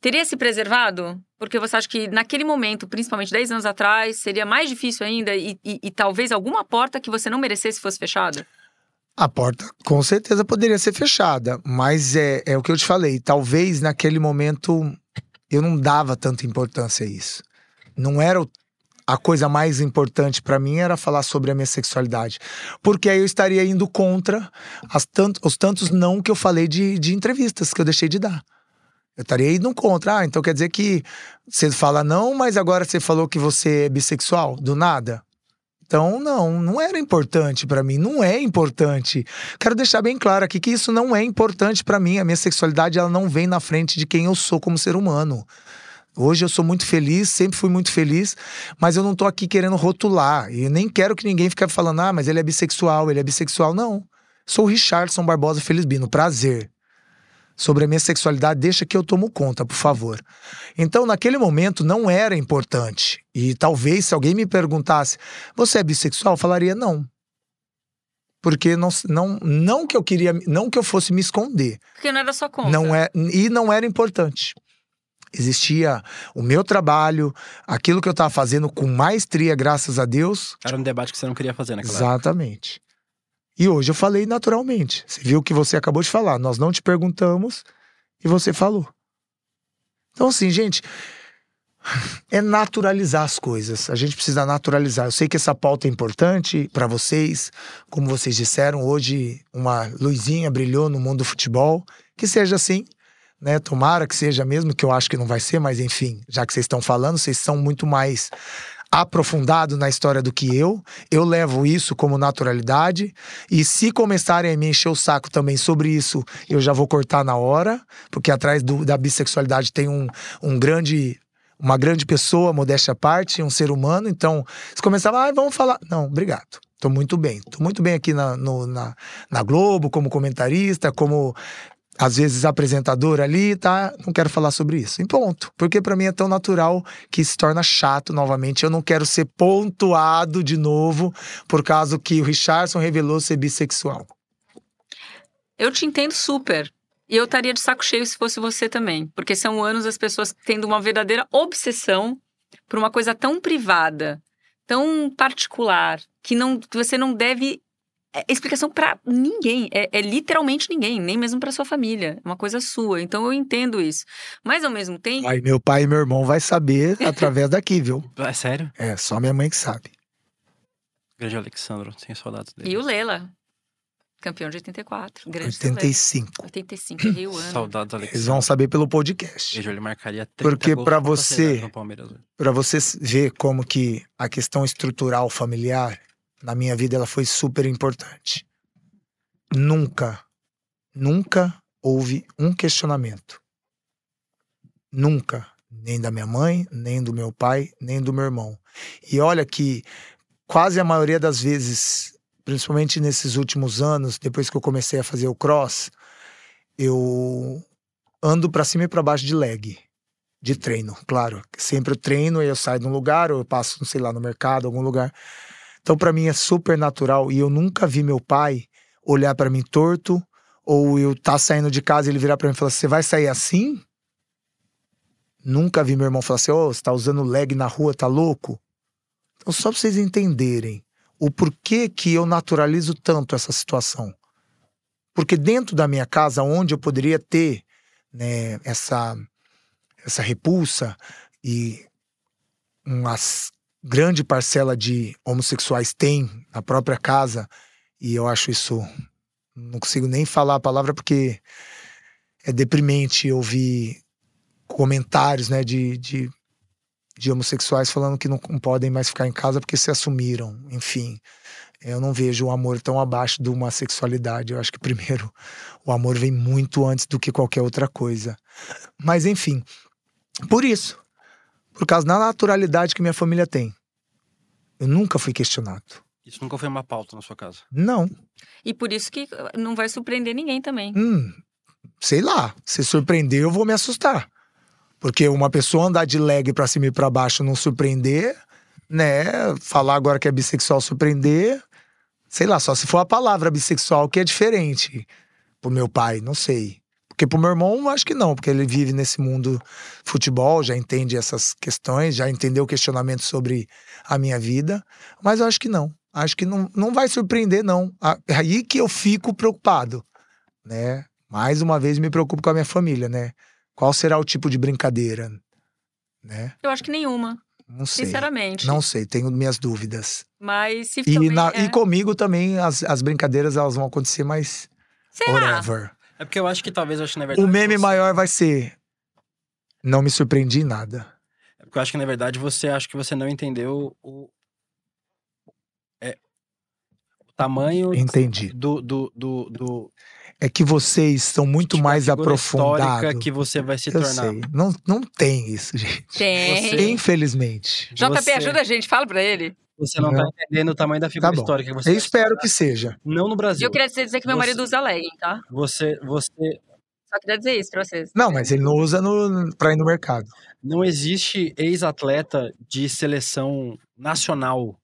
teria se preservado? Porque você acha que naquele momento, principalmente 10 anos atrás, seria mais difícil ainda e, e, e talvez alguma porta que você não merecesse fosse fechada? A porta com certeza poderia ser fechada, mas é, é o que eu te falei. Talvez naquele momento eu não dava tanta importância a isso. Não era o a coisa mais importante para mim era falar sobre a minha sexualidade. Porque aí eu estaria indo contra tant os tantos não que eu falei de, de entrevistas que eu deixei de dar. Eu estaria indo contra. Ah, então quer dizer que você fala não, mas agora você falou que você é bissexual? Do nada? Então, não, não era importante para mim, não é importante. Quero deixar bem claro aqui que isso não é importante para mim. A minha sexualidade ela não vem na frente de quem eu sou como ser humano. Hoje eu sou muito feliz, sempre fui muito feliz, mas eu não tô aqui querendo rotular. E nem quero que ninguém fique falando, ah, mas ele é bissexual, ele é bissexual. Não. Sou o Richardson Barbosa Felizbino, prazer. Sobre a minha sexualidade, deixa que eu tomo conta, por favor. Então, naquele momento, não era importante. E talvez, se alguém me perguntasse, você é bissexual? Eu falaria não. Porque não, não, não que eu queria, não que eu fosse me esconder. Porque não era sua conta. Não é, e não era importante. Existia o meu trabalho, aquilo que eu estava fazendo com maestria, graças a Deus. Era um debate que você não queria fazer naquela época. E hoje eu falei naturalmente. Você viu o que você acabou de falar. Nós não te perguntamos e você falou. Então, assim, gente, é naturalizar as coisas. A gente precisa naturalizar. Eu sei que essa pauta é importante para vocês. Como vocês disseram, hoje uma luzinha brilhou no mundo do futebol. Que seja assim né? Tomara que seja mesmo, que eu acho que não vai ser, mas enfim, já que vocês estão falando, vocês são muito mais aprofundados na história do que eu. Eu levo isso como naturalidade. E se começarem a me encher o saco também sobre isso, eu já vou cortar na hora, porque atrás do, da bissexualidade tem um, um grande. Uma grande pessoa, modéstia à parte, um ser humano. Então, se começar, ah, vamos falar. Não, obrigado. Tô muito bem. Tô muito bem aqui na, no, na, na Globo, como comentarista, como às vezes apresentador ali, tá? Não quero falar sobre isso. E ponto. Porque para mim é tão natural que se torna chato novamente. Eu não quero ser pontuado de novo por causa que o Richardson revelou ser bissexual. Eu te entendo super. E eu estaria de saco cheio se fosse você também. Porque são anos as pessoas tendo uma verdadeira obsessão por uma coisa tão privada, tão particular, que, não, que você não deve é explicação para ninguém, é, é, literalmente ninguém, nem mesmo para sua família, é uma coisa sua. Então eu entendo isso. Mas ao mesmo tempo. Aí meu pai e meu irmão vai saber através daqui, viu? É sério? É, só minha mãe que sabe. Grande Alexandro, sem saudades dele. E o Lela, campeão de 84. Grande 85. Lela. 85, errei o ano. Saudades, Alexandre. Eles vão saber pelo podcast. Vejo, ele marcaria 30 Porque para você, para você ver como que a questão estrutural familiar na minha vida ela foi super importante. Nunca, nunca houve um questionamento. Nunca, nem da minha mãe, nem do meu pai, nem do meu irmão. E olha que quase a maioria das vezes, principalmente nesses últimos anos, depois que eu comecei a fazer o cross, eu ando para cima e para baixo de leg, de treino, claro. Sempre eu treino, aí eu saio de um lugar, ou eu passo, sei lá, no mercado, algum lugar. Então, para mim é super natural e eu nunca vi meu pai olhar para mim torto ou eu tá saindo de casa e ele virar para mim e falar: "Você vai sair assim?" Nunca vi meu irmão falar assim: "Ô, oh, você tá usando leg na rua, tá louco?" Então, só para vocês entenderem o porquê que eu naturalizo tanto essa situação. Porque dentro da minha casa, onde eu poderia ter né, essa, essa repulsa e umas grande parcela de homossexuais tem na própria casa, e eu acho isso. Não consigo nem falar a palavra porque é deprimente ouvir comentários né, de, de, de homossexuais falando que não, podem mais ficar em casa porque se assumiram. Enfim, eu não vejo o amor tão abaixo de uma sexualidade. Eu acho que primeiro o amor vem muito antes do que qualquer outra coisa. Mas enfim, por isso, por causa da naturalidade que minha família tem. Eu nunca fui questionado. Isso nunca foi uma pauta na sua casa? Não. E por isso que não vai surpreender ninguém também. Hum, sei lá. Se surpreender, eu vou me assustar. Porque uma pessoa andar de leg pra cima e pra baixo não surpreender, né? Falar agora que é bissexual surpreender, sei lá, só se for a palavra bissexual que é diferente. Pro meu pai, não sei. Porque pro meu irmão, acho que não, porque ele vive nesse mundo futebol, já entende essas questões, já entendeu o questionamento sobre a minha vida. Mas eu acho que não. Acho que não, não vai surpreender, não. Aí que eu fico preocupado, né? Mais uma vez me preocupo com a minha família, né? Qual será o tipo de brincadeira, né? Eu acho que nenhuma. Não sei. Sinceramente. Não sei, tenho minhas dúvidas. Mas se E, também na- é... e comigo também as, as brincadeiras elas vão acontecer, mas Será? whatever. É porque eu acho que talvez, eu acho que na verdade. O meme você- maior vai ser não me surpreendi em nada. É porque eu acho que na verdade você acha que você não entendeu o. É, o tamanho Entendi. do, do, do, do É que vocês estão muito tipo, mais aprofundados. que você vai se Eu tornar. sei. Não, não tem isso, gente. Tem. Você- Infelizmente. JP, Você- ajuda a gente, fala pra ele. Você não tá Não. entendendo o tamanho da figura Tá histórica que você Eu espero que seja. Não no E Brasil. eu queria dizer que meu Você- marido usa legging, tá? Você, você. Só queria dizer isso pra vocês. Não, mas ele não usa no, pra ir no mercado. Não existe ex-atleta de seleção nacional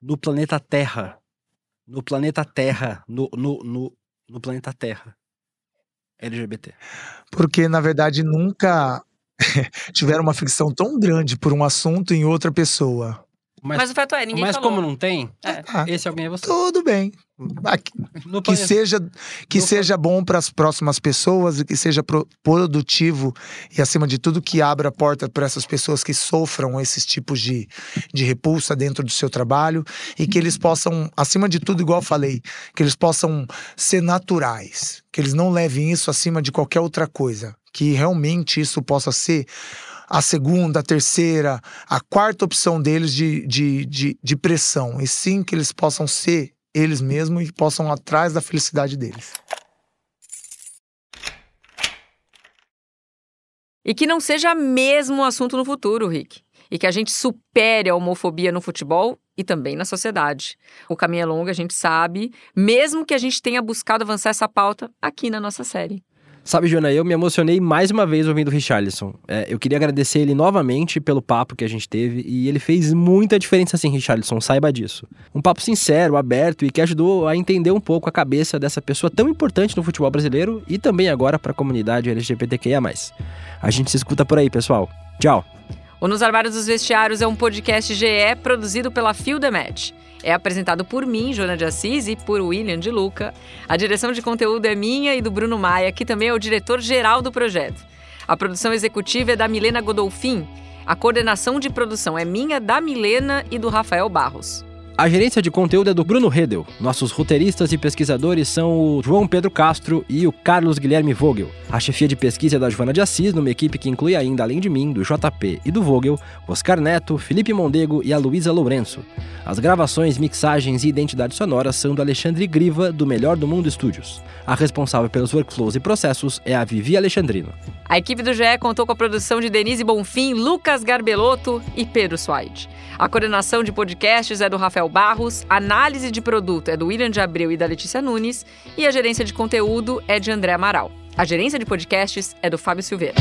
no planeta Terra. No planeta Terra. No, no, no, no planeta Terra. LGBT. Porque, na verdade, nunca tiveram uma ficção tão grande por um assunto em outra pessoa. Mas, Mas o fato é, ninguém mas falou. como não tem, É. Ah, esse alguém é você. tudo bem. Ah, que- seja, que no seja bom para as próximas pessoas e que seja pro- produtivo e, acima de tudo, que abra a porta para essas pessoas que sofram esses tipos de, de repulsa dentro do seu trabalho e que eles possam, acima de tudo, igual eu falei, que eles possam ser naturais, que eles não levem isso acima de qualquer outra coisa, que realmente isso possa ser a segunda, a terceira, a quarta opção deles de, de, de, de pressão, e sim que eles possam ser eles mesmos e possam atrás da felicidade deles. E que não seja mesmo assunto no futuro, Rick. E que a gente supere a homofobia no futebol e também na sociedade. O caminho é longo, a gente sabe, mesmo que a gente tenha buscado avançar essa pauta aqui na nossa série. Sabe, Joana, eu me emocionei mais uma vez ouvindo o Richarlison. É, eu queria agradecer ele novamente pelo papo que a gente teve e ele fez muita diferença sim, Richarlison, saiba disso. Um papo sincero, aberto e que ajudou a entender um pouco a cabeça dessa pessoa tão importante no futebol brasileiro e também agora para a comunidade LGBTQIA+. A gente se escuta por aí, pessoal. Tchau! O Nos Armários dos Vestiários é um podcast GE produzido pela Fio Match. É apresentado por mim, Joana de Assis, e por William de Luca. A direção de conteúdo é minha e do Bruno Maia, que também é o diretor-geral do projeto. A produção executiva é da Milena Godolfin. A coordenação de produção é minha, da Milena e do Rafael Barros. A gerência de conteúdo é do Bruno Redel. Nossos roteiristas e pesquisadores são o João Pedro Castro e o Carlos Guilherme Vogel. A chefia de pesquisa é da Joana de Assis, numa equipe que inclui ainda, além de mim, do JP e do Vogel, Oscar Neto, Felipe Mondego e a Luísa Lourenço. As gravações, mixagens e identidade sonora são do Alexandre Griva, do Melhor do Mundo Studios. A responsável pelos workflows e processos é a Vivi Alexandrino. A equipe do GE contou com a produção de Denise Bonfim, Lucas Garbelotto e Pedro Suaide. A coordenação de podcasts é do Rafael Barros, a análise de produto é do William de Abreu e da Letícia Nunes, e a gerência de conteúdo é de André Amaral. A gerência de podcasts é do Fábio Silveira.